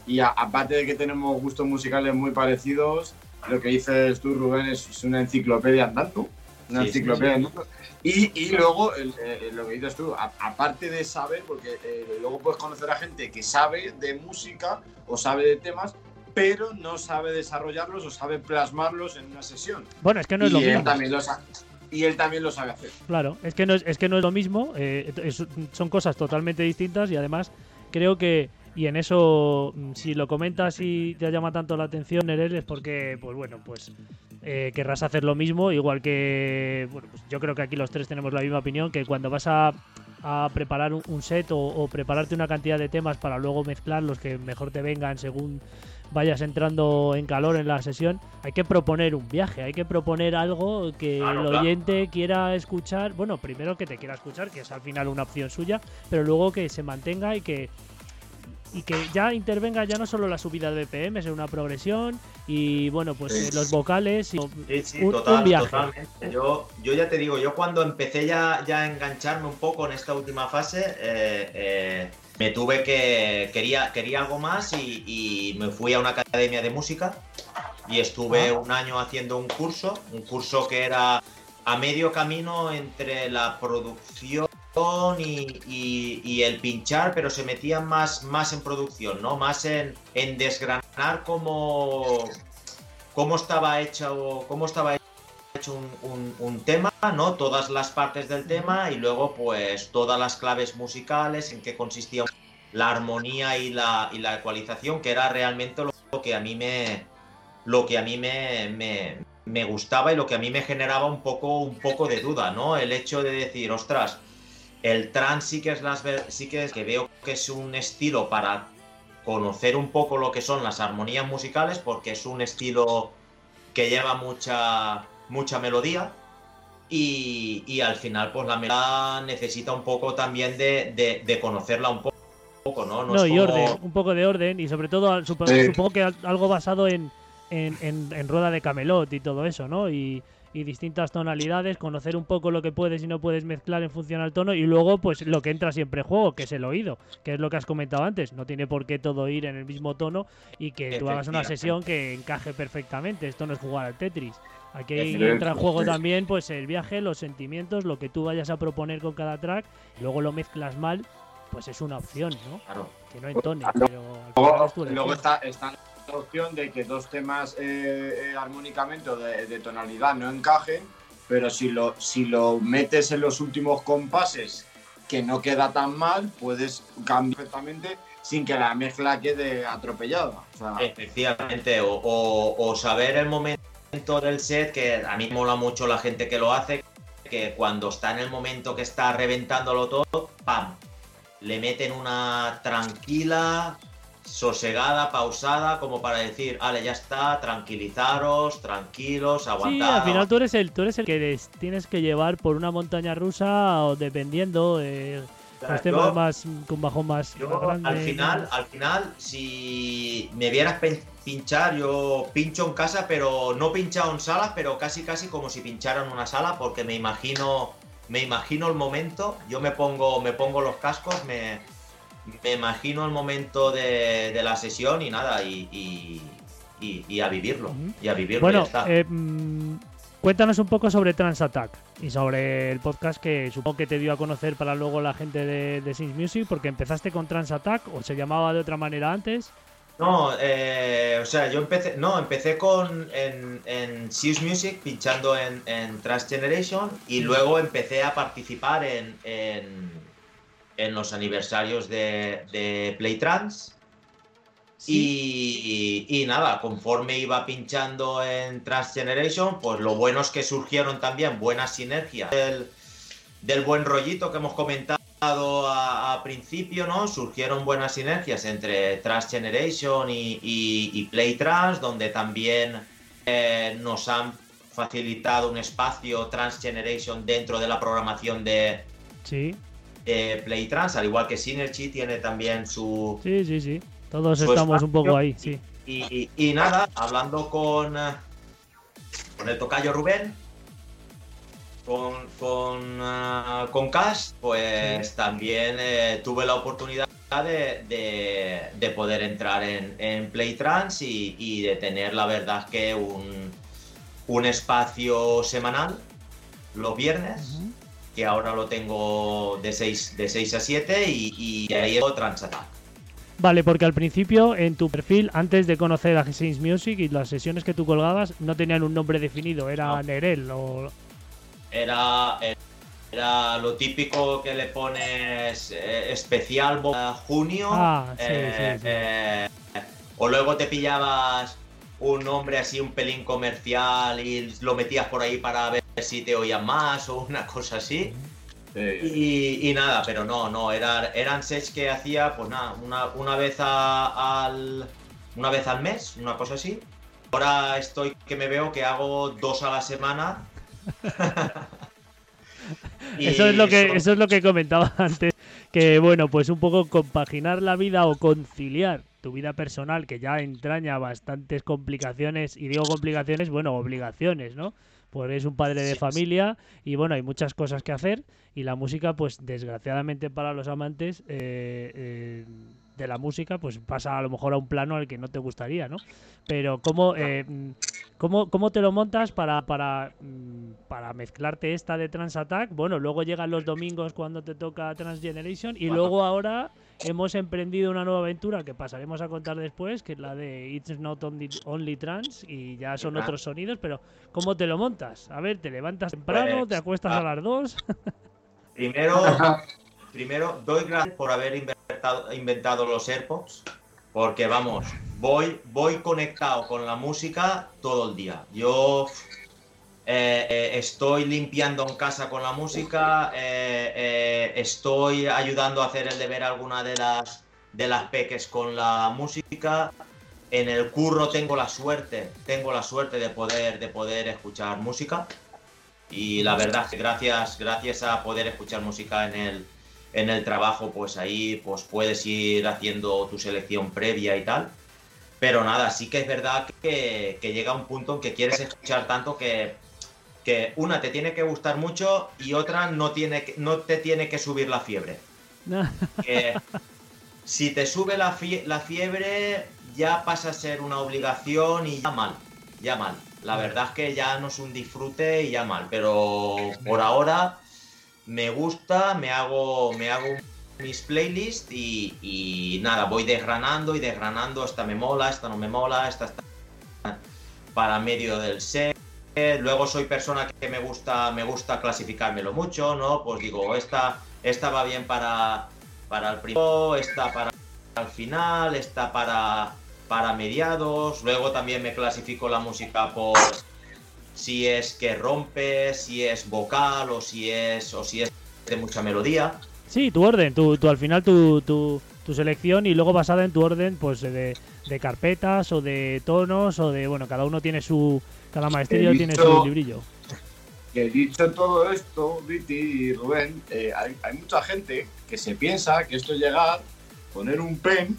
y a- aparte de que tenemos gustos musicales muy parecidos, lo que dices tú, Rubén, es, es una enciclopedia andando. Una Sí, sí, enciclopedia andando. Y, y luego, el- lo que dices tú, a- aparte de saber, porque eh, luego puedes conocer a gente que sabe de música o sabe de temas, pero no sabe desarrollarlos o sabe plasmarlos en una sesión. bueno, es que no es y, lo él mismo. también lo sa- y él también lo sabe hacer. Claro, es que no es, es que no es lo mismo, eh, es- son cosas totalmente distintas y además creo que y en eso mm, si lo comentas y te llama tanto la atención Nerel es porque pues bueno pues eh, querrás hacer lo mismo igual que bueno pues yo creo que aquí los tres tenemos la misma opinión que cuando vas a, a preparar un, un set o, o prepararte una cantidad de temas para luego mezclar los que mejor te vengan según vayas entrando en calor en la sesión, hay que proponer un viaje, hay que proponer algo que Claro, el claro. oyente quiera escuchar, bueno, primero que te quiera escuchar, que es al final una opción suya, pero luego que se mantenga y que y que ya intervenga ya no solo la subida de BPM, es una progresión y bueno, pues Sí. los vocales y Sí, sí, un- total, un viaje. totalmente. Yo, yo ya te digo, yo cuando empecé ya, ya a engancharme un poco en esta última fase, eh, eh, me tuve que. Quería, quería algo más y, y me fui a una academia de música y estuve un año haciendo un curso, un curso que era a medio camino entre la producción y, y- y el pinchar, pero se metían más, más en producción, ¿no? Más en, en desgranar cómo, cómo estaba hecho, cómo estaba hecho un, un- tema, ¿no? Todas las partes del tema y luego pues todas las claves musicales, en qué consistía la armonía y la, y la ecualización, que era realmente lo, que a mí me lo que a mí me, me- me gustaba y lo que a mí me generaba un poco, un poco de duda, ¿no? El hecho de decir, ostras, el trance sí que es las sí que es que veo que es un estilo para conocer un poco lo que son las armonías musicales, porque es un estilo que lleva mucha, mucha melodía. Y, y al final, pues la melodía necesita un poco también de, de- de conocerla un po- poco, ¿no? No, es y como- orden, un poco de orden y sobre todo al- supo- Sí. supongo que al- algo basado en, en, en- en rueda de camelot y todo eso, ¿no? Y, y distintas tonalidades, conocer un poco lo que puedes y no puedes mezclar en función al tono y luego pues lo que entra siempre en juego, que es el oído, que es lo que has comentado antes, no tiene por qué todo ir en el mismo tono y que tú hagas una sesión que encaje perfectamente, esto no es jugar al Tetris. Aquí entra en juego también pues el viaje, los sentimientos, lo que tú vayas a proponer con cada track, luego lo mezclas mal, pues es una opción, ¿no? Claro. que no entone, Luego- pero Luego, luego está, está la opción de que dos temas eh, eh, armónicamente o de, de tonalidad no encajen, pero si lo, si lo metes en los últimos compases que no queda tan mal, puedes cambiar perfectamente sin que la mezcla quede atropellada. O sea, Efectivamente, o, o- o saber el momento del set, que a mí me mola mucho la gente que lo hace, que cuando está en el momento que está reventándolo todo, ¡pam! Le meten una tranquila, sosegada, pausada, como para decir, vale, ya está, tranquilizaros, tranquilos, Sí, aguantad. al final tú eres el, tú eres el que les tienes que llevar por una montaña rusa o dependiendo eh, los temas Yo- más con bajón más, Yo, más grande. al final, al final, si me vieras pinchar, yo pincho en casa, pero no pinchado en salas, pero casi casi como si pinchara en una sala, porque me imagino, me imagino el momento, yo me pongo, me pongo los cascos, me, me imagino el momento de, de la sesión y nada, y, y- y- y a vivirlo, y a vivirlo Bueno, ya está. eh, mm, cuéntanos un poco sobre Transattack y sobre el podcast que supongo que te dio a conocer para luego la gente de, de Music, porque empezaste con Transattack o se llamaba de otra manera antes. No, eh, o sea, yo empecé, no, empecé con en, en Music pinchando en, en Trans Generation y luego empecé a participar en, en, en los aniversarios de, de Play Trans. Y, nada, conforme iba pinchando en Transgeneration, pues lo bueno es que surgieron también buenas sinergias del, del buen rollito que hemos comentado a, principio, ¿no? Surgieron buenas sinergias entre Transgeneration y, y, Play Trans, donde también eh, nos han facilitado un espacio Transgeneration dentro de la programación de, sí. de Play Trans, al igual que Synergy tiene también su. Sí, sí, sí. Todos estamos un poco ahí, sí. Y, nada, hablando con, con el tocayo Rubén, con, con, uh, con Cash, pues también eh, tuve la oportunidad de, de, poder entrar en, en Playtrans y, y, de tener la verdad que un, un espacio semanal los viernes, que ahora lo tengo de 6, de 6 a 7 y, y ahí es Transattack. Vale, porque al principio en tu perfil, antes de conocer a Saints Music y las sesiones que tú colgabas, no tenían un nombre definido, era Nerel o... Era, era lo típico que le pones eh, especial junio. Ah, sí, sí, eh, o luego te pillabas un nombre así, un pelín comercial y lo metías por ahí para ver si te oían más o una cosa así. Y, nada, pero no, no, era, eran sets que hacía, pues nada, una, una vez al. Una vez al mes, una cosa así. Ahora estoy que me veo que hago dos a la semana. [LAUGHS] eso es lo que, eso es lo que comentaba [LAUGHS] antes. Que bueno, pues un poco compaginar la vida o conciliar tu vida personal, que ya entraña bastantes complicaciones, y digo complicaciones, bueno, obligaciones, ¿no? pues es un padre de familia y bueno, hay muchas cosas que hacer y la música, pues desgraciadamente para los amantes eh, eh, de la música, pues pasa a lo mejor a un plano al que no te gustaría, ¿no? Pero ¿cómo, eh, cómo, cómo te lo montas para, para, mm, para mezclarte esta de Trans Attack? Bueno, luego llegan los domingos cuando te toca Transgeneration y luego ahora hemos emprendido una nueva aventura que pasaremos a contar después, que es la de It's Not Only, Trans, y ya son otros sonidos, pero ¿cómo te lo montas? A ver, ¿te levantas temprano? Pues, ¿Te acuestas a las dos? primero, [LAUGHS] primero, doy gracias por haber inventado, inventado los AirPods, porque vamos, voy, voy conectado con la música todo el día. Yo eh, eh, estoy limpiando en casa con la música, eh, estoy ayudando a hacer el deber alguna de las, de las peques con la música. En el curro tengo la suerte, tengo la suerte de poder, de poder escuchar música. Y la verdad gracias, gracias a poder escuchar música en el, en el trabajo, pues ahí pues puedes ir haciendo tu selección previa y tal. Pero nada, sí que es verdad que, que llega un punto en que quieres escuchar tanto que que una te tiene que gustar mucho y otra no, tiene no te tiene que subir la fiebre. [LAUGHS] que si te sube la, la fiebre ya pasa a ser una obligación y ya mal, ya mal. La verdad es que ya no es un disfrute y ya mal, pero por ahora me gusta, me hago, me hago mis playlists y, nada, voy desgranando y desgranando, esta me mola, esta no me mola, esta está para medio del set luego soy persona que me gusta, me gusta clasificármelo mucho, ¿no? Pues digo, esta, esta va bien para, para el primero, esta para el final, esta para, para mediados. Luego también me clasifico la música por si es que rompe, si es vocal o si es, o si es de mucha melodía. Sí, tu orden, tu, al final tu, tu, tu selección y luego basada en tu orden pues de, de carpetas o de tonos o de, bueno, cada uno tiene su, cada maestría tiene su librillo. Que dicho todo esto, Viti y Rubén, eh, hay, mucha gente que se piensa que esto es llegar, poner un pen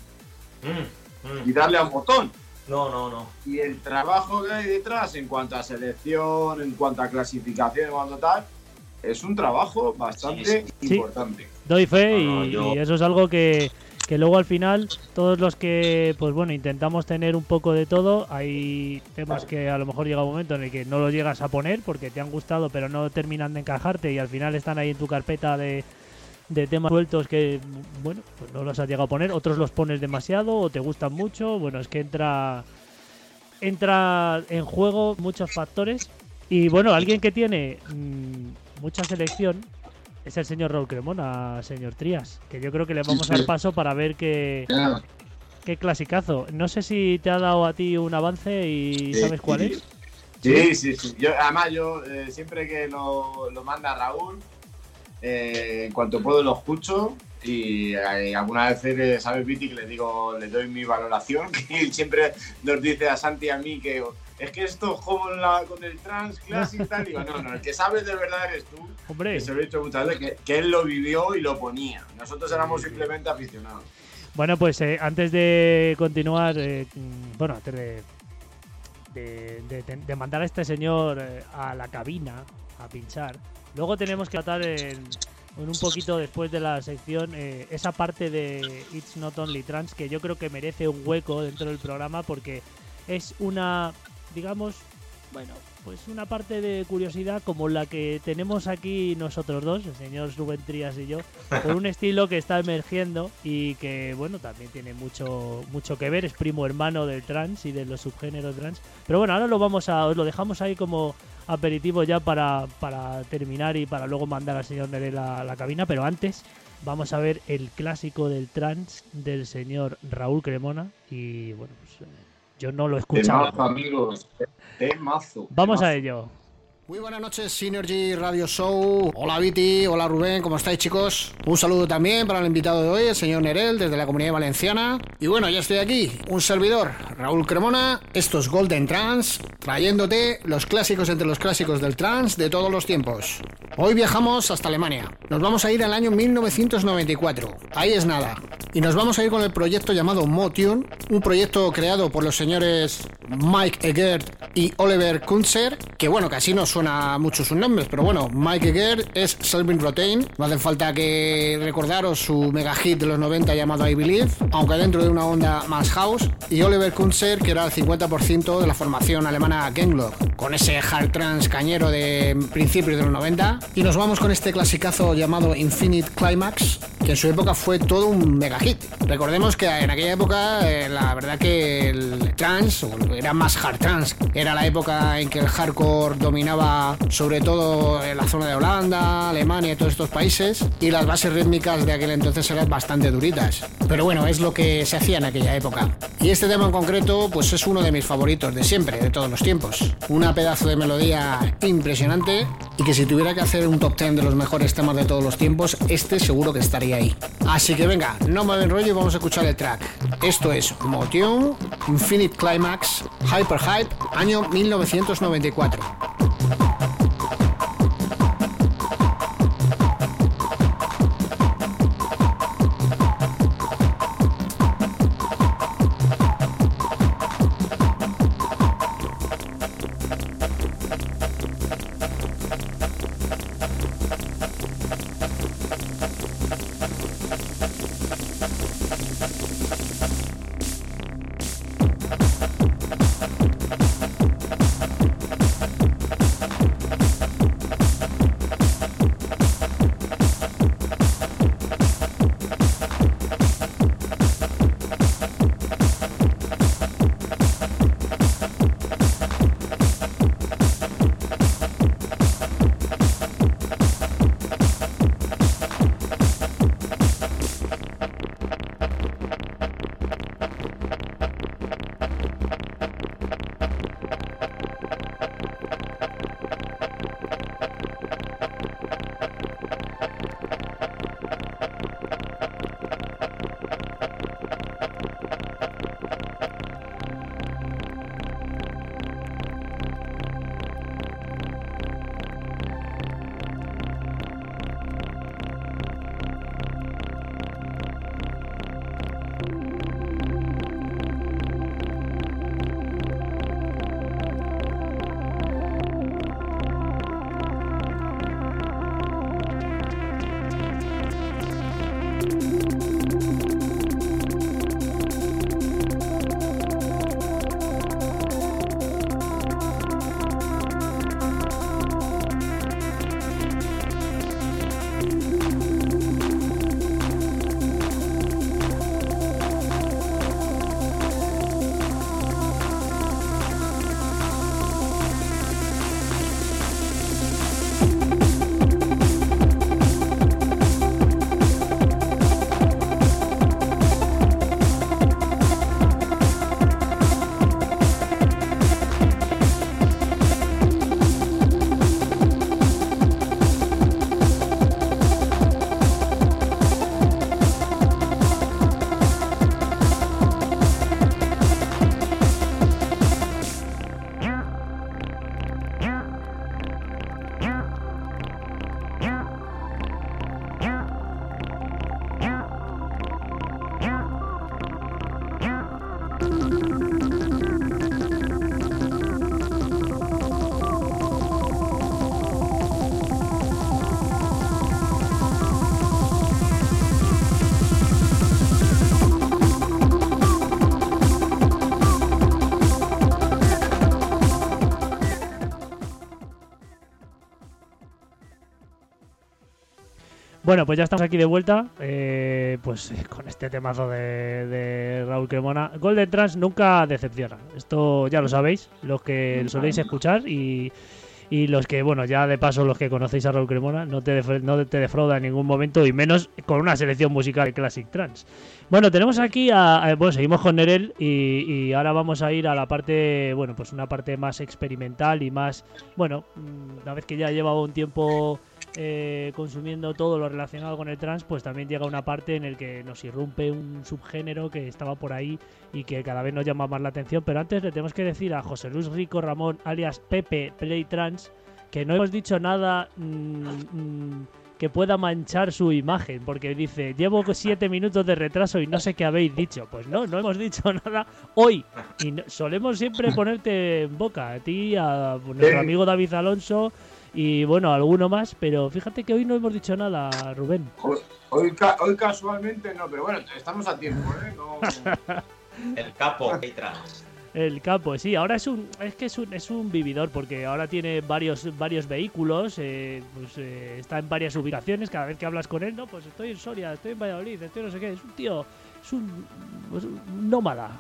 mm, mm. y darle a un botón. No, no, no. Y el trabajo que hay detrás en cuanto a selección, en cuanto a clasificación, en cuanto a tal, es un trabajo bastante importante. Doy fe y, eso es algo que, que luego al final todos los que pues bueno intentamos tener un poco de todo hay temas que a lo mejor llega un momento en el que no los llegas a poner porque te han gustado pero no terminan de encajarte y al final están ahí en tu carpeta de, de temas sueltos que bueno pues no los has llegado a poner otros los pones demasiado o te gustan mucho bueno es que entra entra en juego muchos factores y bueno alguien que tiene mm, mucha selección es el señor Raúl Cremona, señor Trías, que yo creo que le vamos a dar paso para ver que, qué clasicazo. No sé si te ha dado a ti un avance y sabes cuál es. Sí, sí, sí. Yo, además, yo eh, siempre que lo, lo manda Raúl, eh, en cuanto puedo lo escucho y eh, alguna vez, ¿sabes, Viti? Que le digo, le doy mi valoración, [LAUGHS] que siempre nos dice a Santi y a mí que es que esto es como la, con el trans classic y tal. Digo, no, no, el que sabes de verdad eres tú. Hombre. Que se lo he dicho muchas veces, que, él lo vivió y lo ponía. Nosotros éramos simplemente aficionados. Bueno, pues eh, antes de continuar, eh, mm, bueno, antes de, de, de, mandar a este señor eh, a la cabina a pinchar, luego tenemos que tratar en, en un poquito después de la sección esa parte de It's Not Only Trans que yo creo que merece un hueco dentro del programa porque es una digamos, bueno, pues una parte de curiosidad como la que tenemos aquí nosotros dos, el señor Rubén Trías y yo, por un estilo que está emergiendo y que, bueno, también tiene mucho, mucho que ver, es primo hermano del trans y de los subgéneros trans. Pero bueno, ahora lo vamos a, os lo dejamos ahí como aperitivo ya para, para terminar y para luego mandar al señor Nerel a la cabina, pero antes vamos a ver el clásico del trans del señor Raúl Cremona y bueno, pues eh, yo no lo he escuchado. Temazo, amigos. Temazo. Vamos a ello. Muy buenas noches, Synergy Radio Show. Hola Viti, hola Rubén, ¿cómo estáis chicos? Un saludo también para el invitado de hoy, el señor Nerel, desde la Comunidad Valenciana. Y bueno, ya estoy aquí, un servidor, Raúl Cremona, estos Golden Trans, trayéndote los clásicos entre los clásicos del trans de todos los tiempos. Hoy viajamos hasta Alemania. Nos vamos a ir al año 1994. Ahí es nada. Y nos vamos a ir con el proyecto llamado Motion, un proyecto creado por los señores Mike Egert y Oliver Kunzer, que bueno, casi nos suena mucho sus nombres, pero bueno, Mike Egger es Selvin Rotain. No hace falta que recordaros su mega hit de los 90 llamado I Believe, aunque dentro de una onda más house. Y Oliver Kunzer, que era el 50% de la formación alemana Ganglock, con ese hard trance cañero de principios de los 90. Y nos vamos con este clasicazo llamado Infinite Climax, que en su época fue todo un mega hit. Recordemos que en aquella época, eh, la verdad que el trance era más hard trance. Era la época en que el hardcore dominaba sobre todo en la zona de Holanda, Alemania y todos estos países, y las bases rítmicas de aquel entonces eran bastante duritas. Pero bueno, es lo que se hacía en aquella época. Y este tema en concreto, pues es uno de mis favoritos de siempre, de todos los tiempos. Una pedazo de melodía impresionante y que si tuviera que hacer un top 10 de los mejores temas de todos los tiempos, este seguro que estaría ahí. Así que venga, no me enrollo y vamos a escuchar el track. Esto es Motion, Infinite Climax, Hyper Hype, año 1994. Come on. Bueno, pues ya estamos aquí de vuelta, eh, pues con este temazo de, de, Raúl Cremona. Golden Trans nunca decepciona, esto ya lo sabéis, los que lo soléis escuchar y, y, los que, bueno, ya de paso los que conocéis a Raúl Cremona, no te, no te defrauda en ningún momento y menos con una selección musical de Classic Trans. Bueno, tenemos aquí a, bueno, seguimos con Nerel y, y, ahora vamos a ir a la parte, bueno, pues una parte más experimental y más, bueno, mm, una vez que ya llevaba un tiempo eh, consumiendo todo lo relacionado con el trans, pues también llega una parte en el que nos irrumpe un subgénero que estaba por ahí y que cada vez nos llama más la atención. Pero antes le tenemos que decir a José Luis Rico Ramón, alias Pepe Play Trans, que no hemos dicho nada mm, mm, que pueda manchar su imagen, porque dice, llevo siete minutos de retraso y no sé qué habéis dicho. Pues no, no hemos dicho [LAUGHS] nada hoy. Y solemos siempre ponerte en boca, a ti, a nuestro amigo David Alonso y bueno, alguno más, pero fíjate que hoy no hemos dicho nada, Rubén. Hoy, hoy, casualmente no, pero bueno, estamos a tiempo, ¿eh? [LAUGHS] El capo, El capo, sí, ahora es un es que es un, es un vividor porque ahora tiene varios varios vehículos, eh, pues eh, está en varias ubicaciones, cada vez que hablas con él, no, pues estoy en Soria, estoy en Valladolid, estoy no sé qué, es un tío, es un, pues, nómada.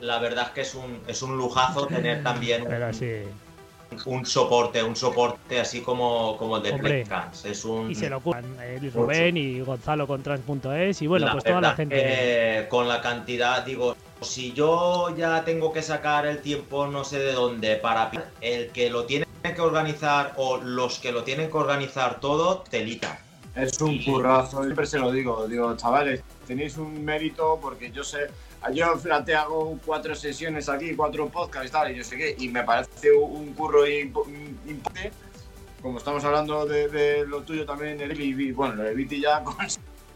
la, verdad es que es un, es un lujazo tener también un soporte, un soporte así como, como el de Playcams. Es un... Y se lo ocupan eh, Rubén y Gonzalo con trans.es y bueno, pues toda la gente. con la cantidad, digo, si yo ya tengo que sacar el tiempo no sé de dónde para el que lo tiene que organizar o los que lo tienen que organizar todo, telita. Es un currazo, siempre se lo digo, digo, chavales, tenéis un mérito porque yo sé yo te hago cuatro sesiones aquí, cuatro podcasts y tal, y yo sé qué, y me parece un curro importante. Como estamos hablando de, lo tuyo también, y bueno, lo de Viti ya [LAUGHS] con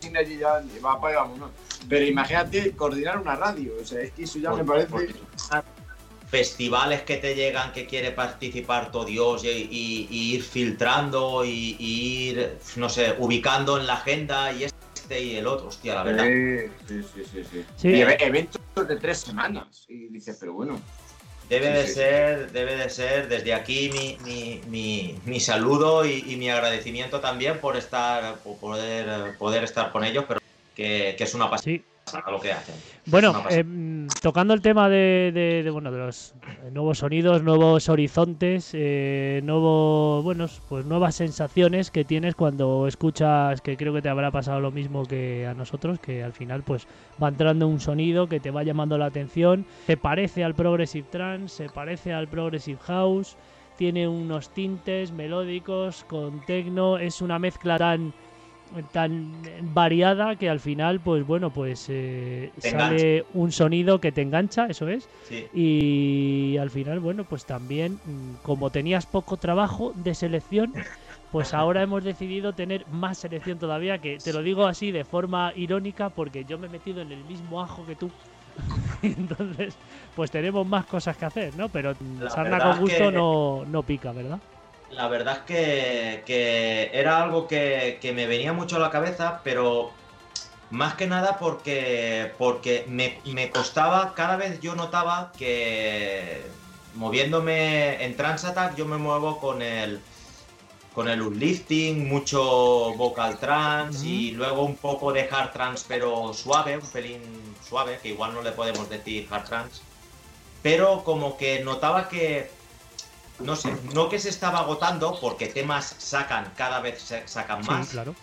Synergy ya va para ¿no? Pero imagínate coordinar una radio, o sea, es que eso ya me parece. Festivales que te llegan que quiere participar todo Dios y, ir filtrando y, y, ir, no sé, ubicando en la agenda y es este y el otro, hostia, la verdad. Sí, sí, sí. sí, Y eventos de tres semanas. Y dices, pero bueno. Debe de ser, debe de ser desde aquí mi, mi, mi, saludo y, mi agradecimiento también por estar, por poder, poder estar con ellos, pero que, que es una pasión lo que hacen. Bueno, em, tocando el tema de, bueno, de los nuevos sonidos, nuevos horizontes, eh, nuevos, bueno, pues nuevas sensaciones que tienes cuando escuchas, que creo que te habrá pasado lo mismo que a nosotros, que al final pues va entrando un sonido que te va llamando la atención, se parece al progressive trance, se parece al progressive house, tiene unos tintes melódicos con techno, es una mezcla tan tan variada que al final, pues bueno, pues eh, sale un sonido que te engancha, eso es. Y al final, bueno, pues también, mm, como tenías poco trabajo de selección, pues ahora hemos decidido tener más selección todavía, que te lo digo así de forma irónica, porque yo me he metido en el mismo ajo que tú. [LAUGHS] Entonces, pues tenemos más cosas que hacer, ¿no? Pero sarna con gusto no, no pica, ¿verdad? La verdad es que, era algo que, me venía mucho a la cabeza, pero más que nada porque, porque me, costaba, cada vez yo notaba que moviéndome en Transattack yo me muevo con el con el uplifting, mucho vocal trance y luego un poco de hard trance pero suave, un pelín suave, que igual no le podemos decir hard trance. Pero como que notaba que no sé, no que se estaba agotando, porque temas sacan, cada vez sacan más. claro.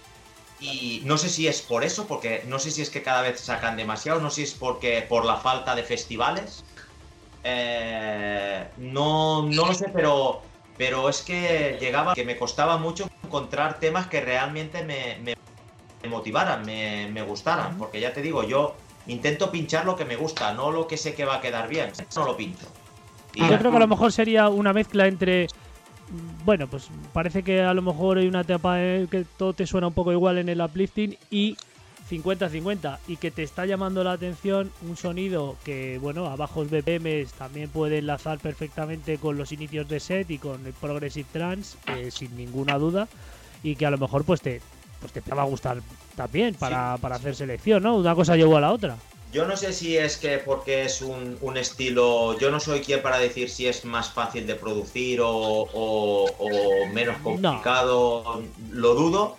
Y no sé si es por eso, porque no sé si es que cada vez sacan demasiado, no sé si es porque por la falta de festivales. Eh, no, no lo sé, pero, pero es que llegaba, que me costaba mucho encontrar temas que realmente me, me motivaran, me, me, gustaran, porque ya te digo, yo intento pinchar lo que me gusta, no lo que sé que va a quedar bien, no lo pincho. Yo creo que a lo mejor sería una mezcla entre. Bueno, pues parece que a lo mejor hay una etapa que todo te suena un poco igual en el uplifting y 50-50 y que te está llamando la atención un sonido que, bueno, a bajos BPM también puede enlazar perfectamente con los inicios de set y con el Progressive Trance, eh, sin ninguna duda, y que a lo mejor pues te, pues te va a gustar también para, para hacer selección, ¿no? Una cosa llevó a la otra. Yo no sé si es que porque es un, estilo, yo no soy quien para decir si es más fácil de producir o, menos complicado, lo dudo,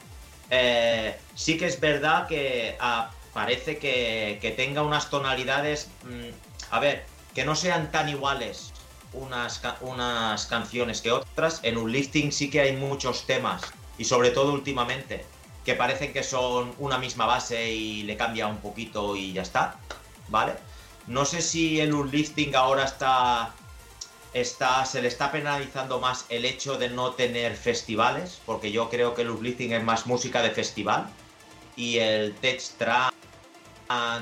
eh, sí que es verdad que ah, parece que, tenga unas tonalidades, mm, a ver, que no sean tan iguales unas, unas canciones que otras. En un lifting sí que hay muchos temas, y sobre todo últimamente, que parecen que son una misma base y le cambia un poquito y ya está, ¿vale? No sé si el lifting ahora está, está, se le está penalizando más el hecho de no tener festivales, porque yo creo que el lifting es más música de festival y el tech trance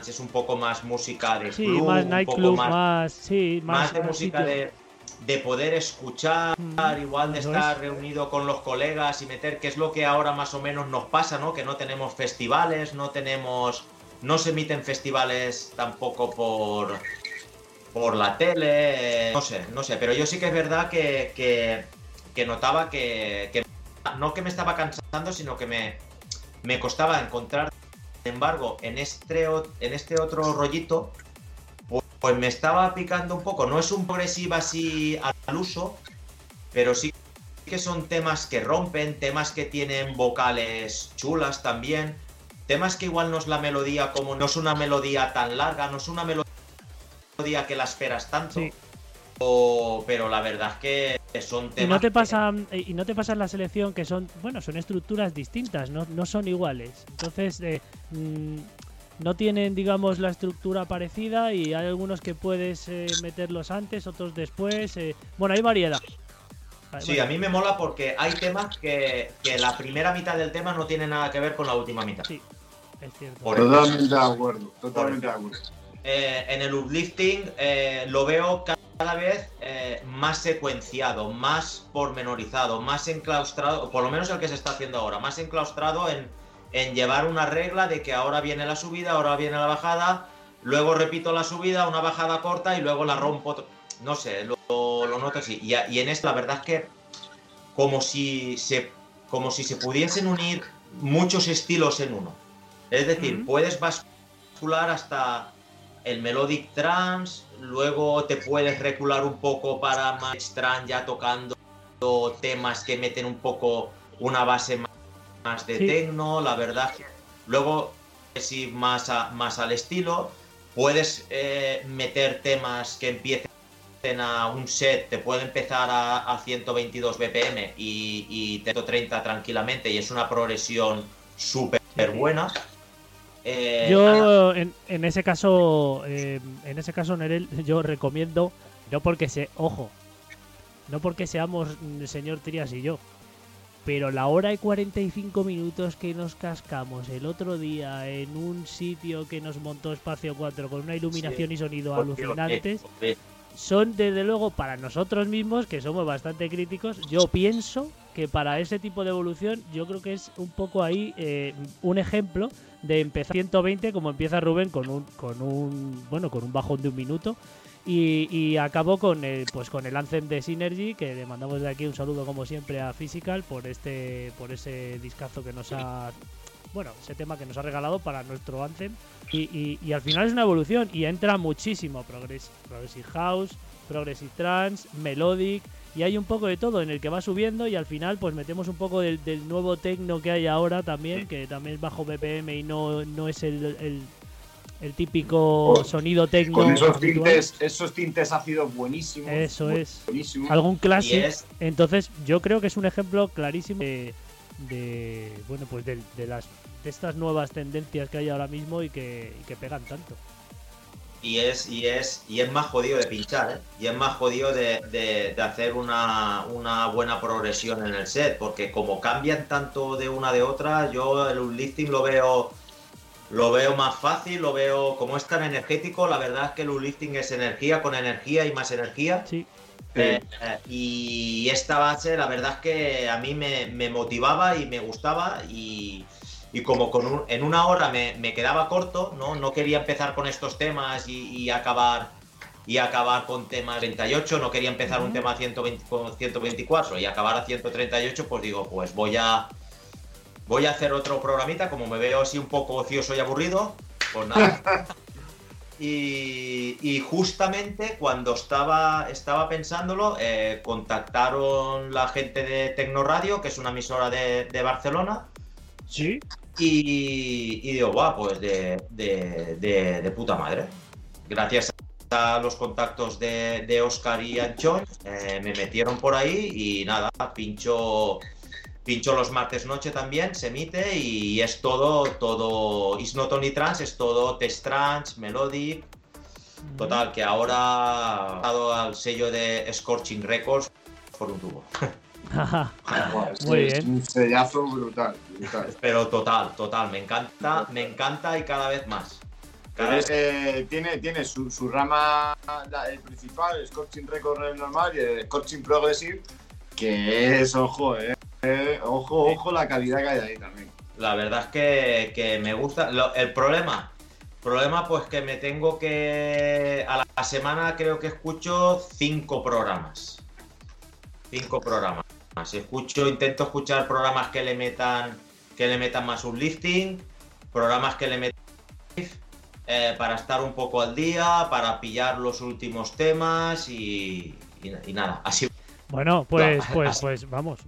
es un poco más música de sí, más nightclub, más, sí, más, de música de, de, poder escuchar, mm, igual de estar reunido con los colegas y meter, que es lo que ahora más o menos nos pasa, ¿no? Que no tenemos festivales, no tenemos no se emiten festivales tampoco por, por la tele, no sé, no sé, pero yo sí que es verdad que, notaba que, no que me estaba cansando, sino que me, me costaba encontrar, sin embargo, en este, en este otro rollito, pues, pues, me estaba picando un poco, no es un progresivo así al uso, pero sí que son temas que rompen, temas que tienen vocales chulas también, Temas que igual no es la melodía como no es una melodía tan larga, no es una melodía que la esperas tanto. pero la verdad es que son temas. Y no te pasa, y no te pasa en la selección que son, bueno, son estructuras distintas, no, no son iguales. Entonces, eh, mm, no tienen, digamos, la estructura parecida y hay algunos que puedes eh, meterlos antes, otros después. Eh, bueno, hay variedad. Sí, a mí me mola porque hay temas que, que, la primera mitad del tema no tiene nada que ver con la última mitad. Sí, es cierto. totalmente de acuerdo, totalmente de acuerdo. Eh, en el uplifting eh, lo veo cada vez eh, más secuenciado, más pormenorizado, más enclaustrado, por lo menos el que se está haciendo ahora, más enclaustrado en, en llevar una regla de que ahora viene la subida, ahora viene la bajada, luego repito la subida, una bajada corta y luego la rompo no sé, lo, lo noto así. Y, en esto la verdad es que como si se, como si se pudiesen unir muchos estilos en uno. Es decir, puedes bascular hasta el melodic trance, luego te puedes recular un poco para más trance ya tocando temas que meten un poco una base más, de techno, la verdad. Luego, si más, más al estilo, puedes eh, meter temas que empiecen a un set te puede empezar a, 122 BPM y, y 130 tranquilamente y es una progresión súper buena. Eh, yo en, ese caso, eh, en ese caso Nerel, [LAUGHS] yo recomiendo no porque se, ojo, no porque seamos el señor Trias y yo, pero la hora y 45 minutos que nos cascamos el otro día en un sitio que nos montó Espacio 4 con una iluminación y sonido alucinantes son desde luego para nosotros mismos, que somos bastante críticos, yo pienso que para ese tipo de evolución yo creo que es un poco ahí eh, un ejemplo de empezar 120 como empieza Rubén con un con un bueno con un bajón de un minuto y, y acabó con el, pues con el Anthem de Synergy que le mandamos de aquí un saludo como siempre a Physical por este por ese discazo que nos ha bueno, ese tema que nos ha regalado para nuestro Anthem. Y, y, al final es una evolución y entra muchísimo Progressive House, Progressive Trance, Melodic y hay un poco de todo en el que va subiendo y al final pues metemos un poco del, nuevo techno que hay ahora también, que también es bajo BPM y no, no es el, el, típico sonido techno. Con esos tintes, esos tintes ácidos buenísimos. Eso es. Algún clásico. Entonces yo creo que es un ejemplo clarísimo de, de bueno pues de, las de estas nuevas tendencias que hay ahora mismo y que, pegan tanto y es y es y es más jodido de pinchar ¿eh? y es más jodido de, hacer una, buena progresión en el set porque como cambian tanto de una de otra yo el lifting lo veo lo veo más fácil lo veo como es tan energético la verdad es que el lifting es energía con energía y más energía. Sí. Eh, y esta base, la verdad es que a mí me, motivaba y me gustaba y, como con en una hora me, quedaba corto, ¿no? no quería empezar con estos temas y, acabar y acabar con temas 38, no quería empezar un tema 120, con 124 y acabar a 138, pues digo, pues voy a voy a hacer otro programita, como me veo así un poco ocioso y aburrido, pues nada. [LAUGHS] Y, justamente cuando estaba, estaba pensándolo, eh, contactaron la gente de Tecnoradio, que es una emisora de, Barcelona, Sí. Y, y digo, guau, pues de, de, de, puta madre. Gracias a los contactos de, de Oscar y Anchón, eh, me metieron por ahí y nada, pincho, pincho los martes noche también, se emite y es todo, todo, It's Not Only Trance, es todo Test Trance, Melodic. Total, que ahora ha dado al sello de Scorching Records por un tubo. [LAUGHS] Muy es bien. un sellazo brutal. brutal. Pero total, total, me encanta, me encanta y cada vez más. Cada vez- eh, tiene tiene su, su rama, la- el principal, el Scorching Record el normal y el Scorching Progressive, que es, ojo, eh, eh, ojo, ojo la calidad que hay ahí también. La verdad es que, que me gusta. Lo- el problema, problema pues que me tengo que... A la, semana creo que escucho cinco programas. Cinco programas. Escucho, intento escuchar programas que le metan que le metan más un lifting, programas que le metan eh, para estar un poco al día, para pillar los últimos temas y, y- y nada. Así Bueno, pues, No, [LAUGHS] pues, así- pues vamos.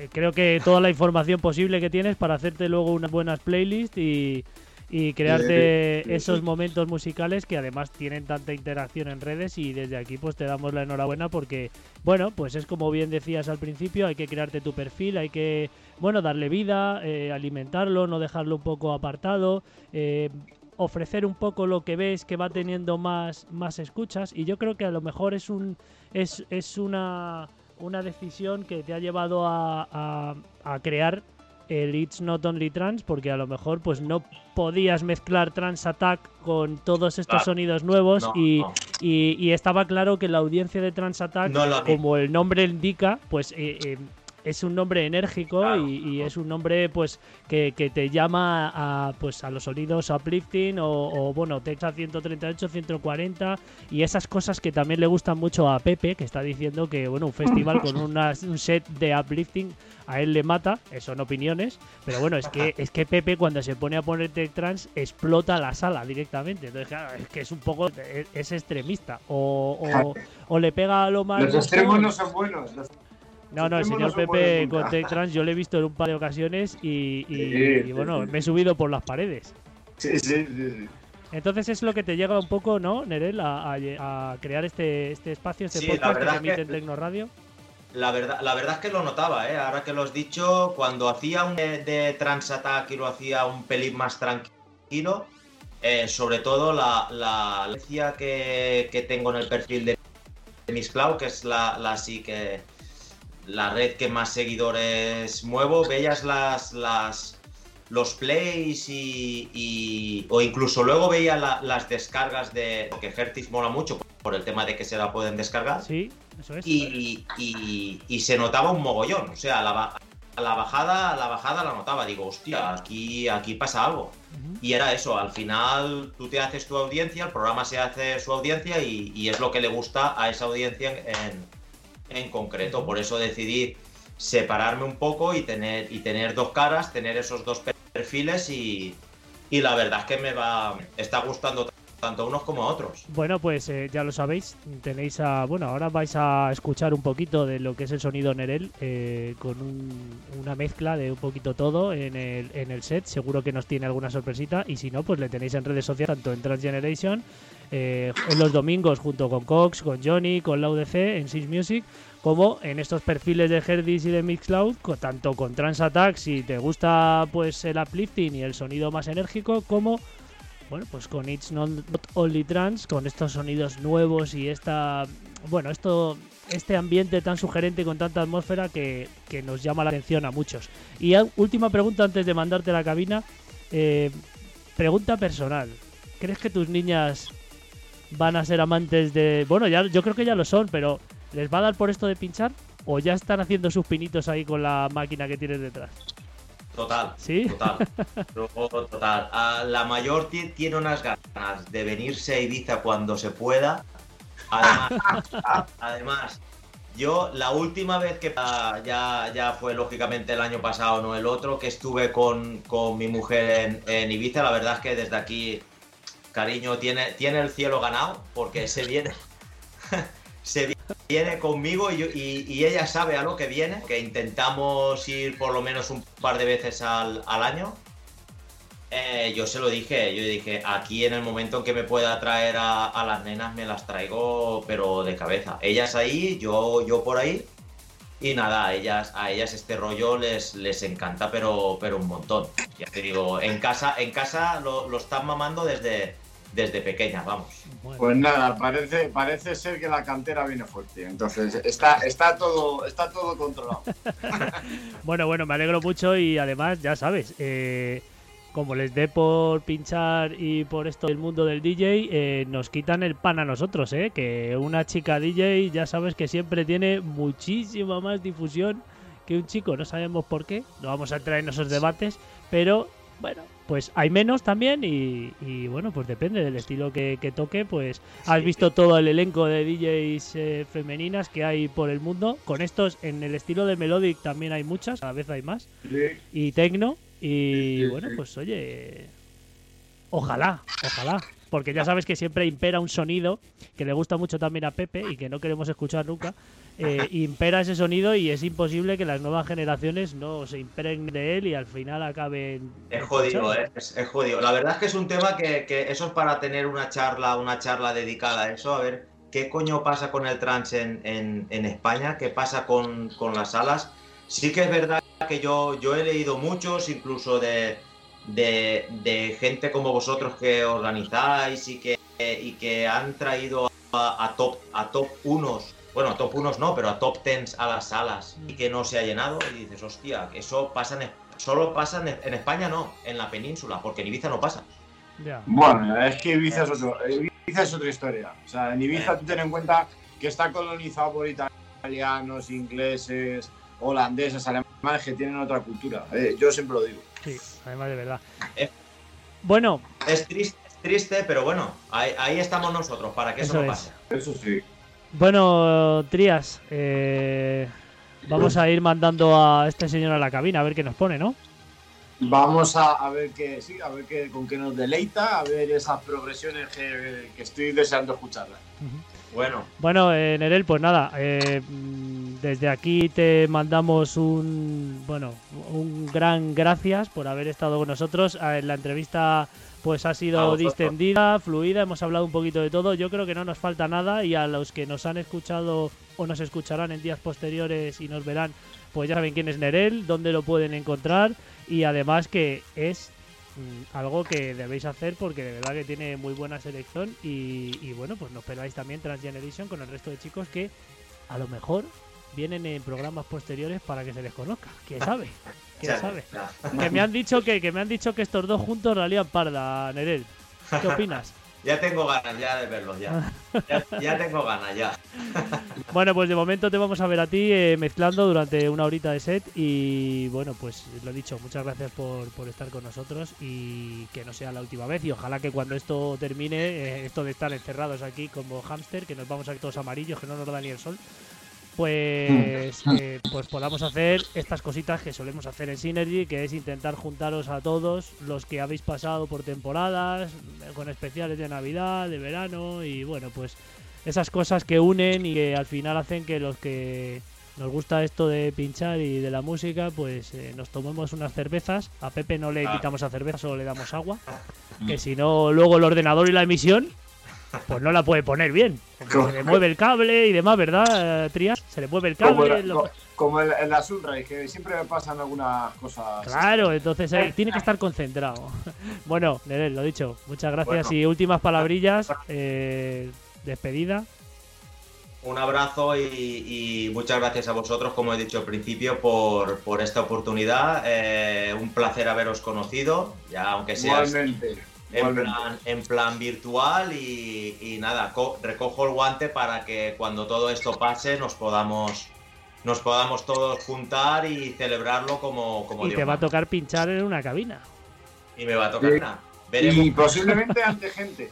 Eh, Creo que toda la información posible que tienes para hacerte luego unas buenas playlists y, y crearte sí, esos sí. momentos musicales que además tienen tanta interacción en redes y desde aquí pues te damos la enhorabuena porque, bueno, pues es como bien decías al principio, hay que crearte tu perfil, hay que, bueno, darle vida, eh, alimentarlo, no dejarlo un poco apartado, eh, ofrecer un poco lo que ves que va teniendo más, más escuchas y yo creo que a lo mejor es un es, es una, una decisión que te ha llevado a, a- a crear el It's Not Only Trans porque a lo mejor pues no podías mezclar Trans Attack con todos estos Claro. sonidos nuevos no, y, no. y- y estaba claro que la audiencia de Trans Attack No como el nombre indica pues eh, eh, es un nombre enérgico Claro. y, y es un nombre pues que, que te llama a pues a los sonidos uplifting o, o bueno Texas 138 140 y esas cosas que también le gustan mucho a Pepe que está diciendo que bueno un festival con [LAUGHS] una- un set de uplifting a él le mata son opiniones pero bueno es que es que Pepe cuando se pone a poner tech trans explota la sala directamente entonces claro, es que es un poco es, es extremista o, o, [LAUGHS] o le pega a lo más Los extremos no son buenos. los- no, no, el señor Pepe con. Tech Trans yo lo he visto en un par de ocasiones y, y- Sí, y, sí, bueno, sí. me he subido por las paredes. Sí, sí, sí, sí. Entonces es lo que te llega un poco, ¿no, Nerel, a, a- a crear este, este espacio, este Sí, podcast que se emite que- en Tecnoradio? La verdad, la verdad es que lo notaba, ¿eh? ahora que lo has dicho, cuando hacía un de, de Transattack y lo hacía un pelín más tranquilo, eh, sobre todo la, la la que, que tengo en el perfil de, de Mixcloud, que es la, la sí que la red que más seguidores muevo, veías las, las los plays y, y- o incluso luego veía la- las descargas de que Hertis mola mucho por el tema de que se la pueden descargar Sí, eso es. y, y- y se notaba un mogollón. O sea, la, la bajada, a la bajada la notaba. Digo, hostia, aquí, aquí pasa algo. Y era eso, al final tú te haces tu audiencia, el programa se hace su audiencia y, y es lo que le gusta a esa audiencia en, en concreto. Por eso decidí separarme un poco y tener, y tener dos caras, tener esos dos perfiles y, y la verdad es que me va, está gustando tanto unos como otros. Bueno, pues eh, ya lo sabéis, tenéis a... Bueno, ahora vais a escuchar un poquito de lo que es el sonido Nerel, eh, con un- una mezcla de un poquito todo en el, en el set. Seguro que nos tiene alguna sorpresita y si no, pues le tenéis en redes sociales, tanto en Transgeneration, eh, en los domingos junto con Cox, con Johnny, con la UDC, en Six Music, como en estos perfiles de Herdis y de Mixcloud, co- tanto con Trans Attack, si te gusta pues el uplifting y el sonido más enérgico, como bueno, pues con It's Not Only Trans, con estos sonidos nuevos y esta, bueno, esto, este ambiente tan sugerente con tanta atmósfera que, que nos llama la atención a muchos. Y última pregunta antes de mandarte a la cabina, eh, pregunta personal. ¿Crees que tus niñas van a ser amantes de, bueno, ya, yo creo que ya lo son, pero les va a dar por esto de pinchar o ya están haciendo sus pinitos ahí con la máquina que tienes detrás? Total. ¿Sí? Total. [LAUGHS] Total. La mayor ti- tiene unas ganas de venirse a Ibiza cuando se pueda. Además, [LAUGHS] además, yo la última vez que ah, ya, ya fue lógicamente el año pasado, no el otro, que estuve con, con mi mujer en, en Ibiza, la verdad es que desde aquí, cariño, tiene, tiene el cielo ganado porque se viene. [LAUGHS] se viene conmigo y, ella sabe a lo que viene, que intentamos ir por lo menos un par de veces al, año. Eh, yo se lo dije, yo dije, aquí en el momento en que me pueda traer a, las nenas me las traigo, pero de cabeza. Ellas ahí, yo, yo por ahí. Y nada, a ellas, a ellas este rollo les, les encanta, pero, pero un montón. Ya te digo, en casa, en casa lo, lo están mamando desde, desde pequeña, vamos. Pues nada, parece, parece ser que la cantera viene fuerte. Entonces, está, está, todo, está todo controlado. [LAUGHS] bueno, bueno, me alegro mucho y además, ya sabes, eh, como les dé por pinchar y por esto del mundo del DJ, eh, nos quitan el pan a nosotros, ¿eh? Que una chica DJ, ya sabes que siempre tiene muchísima más difusión que un chico, no sabemos por qué, no vamos a entrar en esos debates, pero bueno, pues hay menos también y, bueno, pues depende del estilo que, toque, pues has visto todo el elenco de DJs eh, femeninas que hay por el mundo. Con estos, en el estilo de Melodic también hay muchas, cada vez hay más. Y Tecno. Y bueno, pues oye, ojalá, ojalá. Porque ya sabes que siempre impera un sonido que le gusta mucho también a Pepe y que no queremos escuchar nunca, eh, [LAUGHS] impera ese sonido y es imposible que las nuevas generaciones no se impregnen de él y al final acaben. Es jodido, ¿eh? es, jodido. La verdad es que es un tema que, eso es para tener una charla, una charla dedicada a eso, a ver qué coño pasa con el trans en, España, qué pasa con, las salas. Sí que es verdad que yo, yo he leído muchos, incluso de, de, gente como vosotros que organizáis y que, y que han traído a, top, a top unos bueno, top 1 no, pero a top 10 a las salas y que no se ha llenado y dices, hostia, eso pasa en, solo pasa en, España, no, en la península, porque en Ibiza no pasa. Bueno, es que Ibiza es, Ibiza es, otra historia. O sea, en Ibiza tú ten en cuenta que está colonizado por italianos, ingleses, holandeses, alemanes que tienen otra cultura. Eh, yo siempre lo digo. Sí, además de verdad. bueno. Es triste, triste, pero bueno, ahí, estamos nosotros para que eso, no pase. Eso sí. Bueno, Trías, eh, vamos a ir mandando a este señor a la cabina a ver qué nos pone, ¿no? Vamos a, ver qué, sí, a ver qué, con qué nos deleita, a ver esas progresiones que, estoy deseando escucharlas. Bueno. Bueno, eh, Nerel, pues nada, eh, desde aquí te mandamos un, bueno, un gran gracias por haber estado con nosotros en la entrevista pues ha sido distendida, fluida, hemos hablado un poquito de todo. Yo creo que no nos falta nada y a los que nos han escuchado o nos escucharán en días posteriores y nos verán, pues ya saben quién es Nerel, dónde lo pueden encontrar y además que es mm, algo que debéis hacer porque de verdad que tiene muy buena selección y, bueno, pues nos esperáis también Transgeneration con el resto de chicos que a lo mejor vienen en programas posteriores para que se les conozca. ¿Quién [LAUGHS] sabe? ¿Quién sabe? Que me han dicho que, que me han dicho que estos dos juntos realían parda, Nerel. ¿Qué [LAUGHS] opinas? Ya tengo ganas ya de verlos, ya. ya, tengo ganas, ya. [LAUGHS] bueno, pues de momento te vamos a ver a ti eh, mezclando durante una horita de set y bueno, pues lo dicho, muchas gracias por, por, estar con nosotros y que no sea la última vez y ojalá que cuando esto termine, eh, esto de estar encerrados aquí como hámster, que nos vamos a ir todos amarillos, que no nos da ni el sol, pues, mm. eh, pues podamos hacer estas cositas que solemos hacer en Synergy, que es intentar juntaros a todos los que habéis pasado por temporadas, con especiales de Navidad, de verano, y bueno, pues esas cosas que unen y que al final hacen que los que nos gusta esto de pinchar y de la música, pues eh, nos tomemos unas cervezas. A Pepe no le invitamos a cerveza, solo le damos agua. Que si no, luego el ordenador y la emisión pues no la puede poner bien. Se le mueve el cable y demás, ¿verdad, eh, Trias? Se le mueve el cable. Como, en la Sunrise, que siempre me pasan algunas cosas. Claro, entonces eh, tiene que estar concentrado. [LAUGHS] bueno, Nerel, lo dicho, muchas gracias y últimas palabrillas. Eh, despedida. Un abrazo y, muchas gracias a vosotros, como he dicho al principio, por, por esta oportunidad. un placer haberos conocido, ya aunque sea. Igualmente en plan, virtual y, nada, recojo el guante para que cuando todo esto pase nos podamos nos podamos todos juntar y celebrarlo como, como Y te va a tocar pinchar en una cabina. Y me va a tocar nada. Y posiblemente [LAUGHS] ante gente.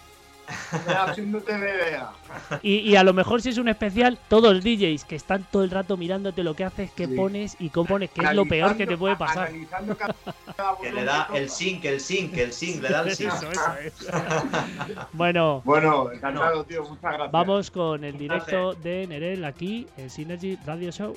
Y, y a lo mejor si es un especial, todos los DJs que están todo el rato mirándote lo que haces, qué Sí. pones y cómo pones, que es lo peor que te puede pasar. [LAUGHS] Que le da que el sync, el sync, el sync, le da el [LAUGHS] sync. Eso, eso, [LAUGHS] eso. bueno, Bueno, encantado, tío. Muchas gracias. vamos con el directo de Nerel aquí en Synergy Radio Show.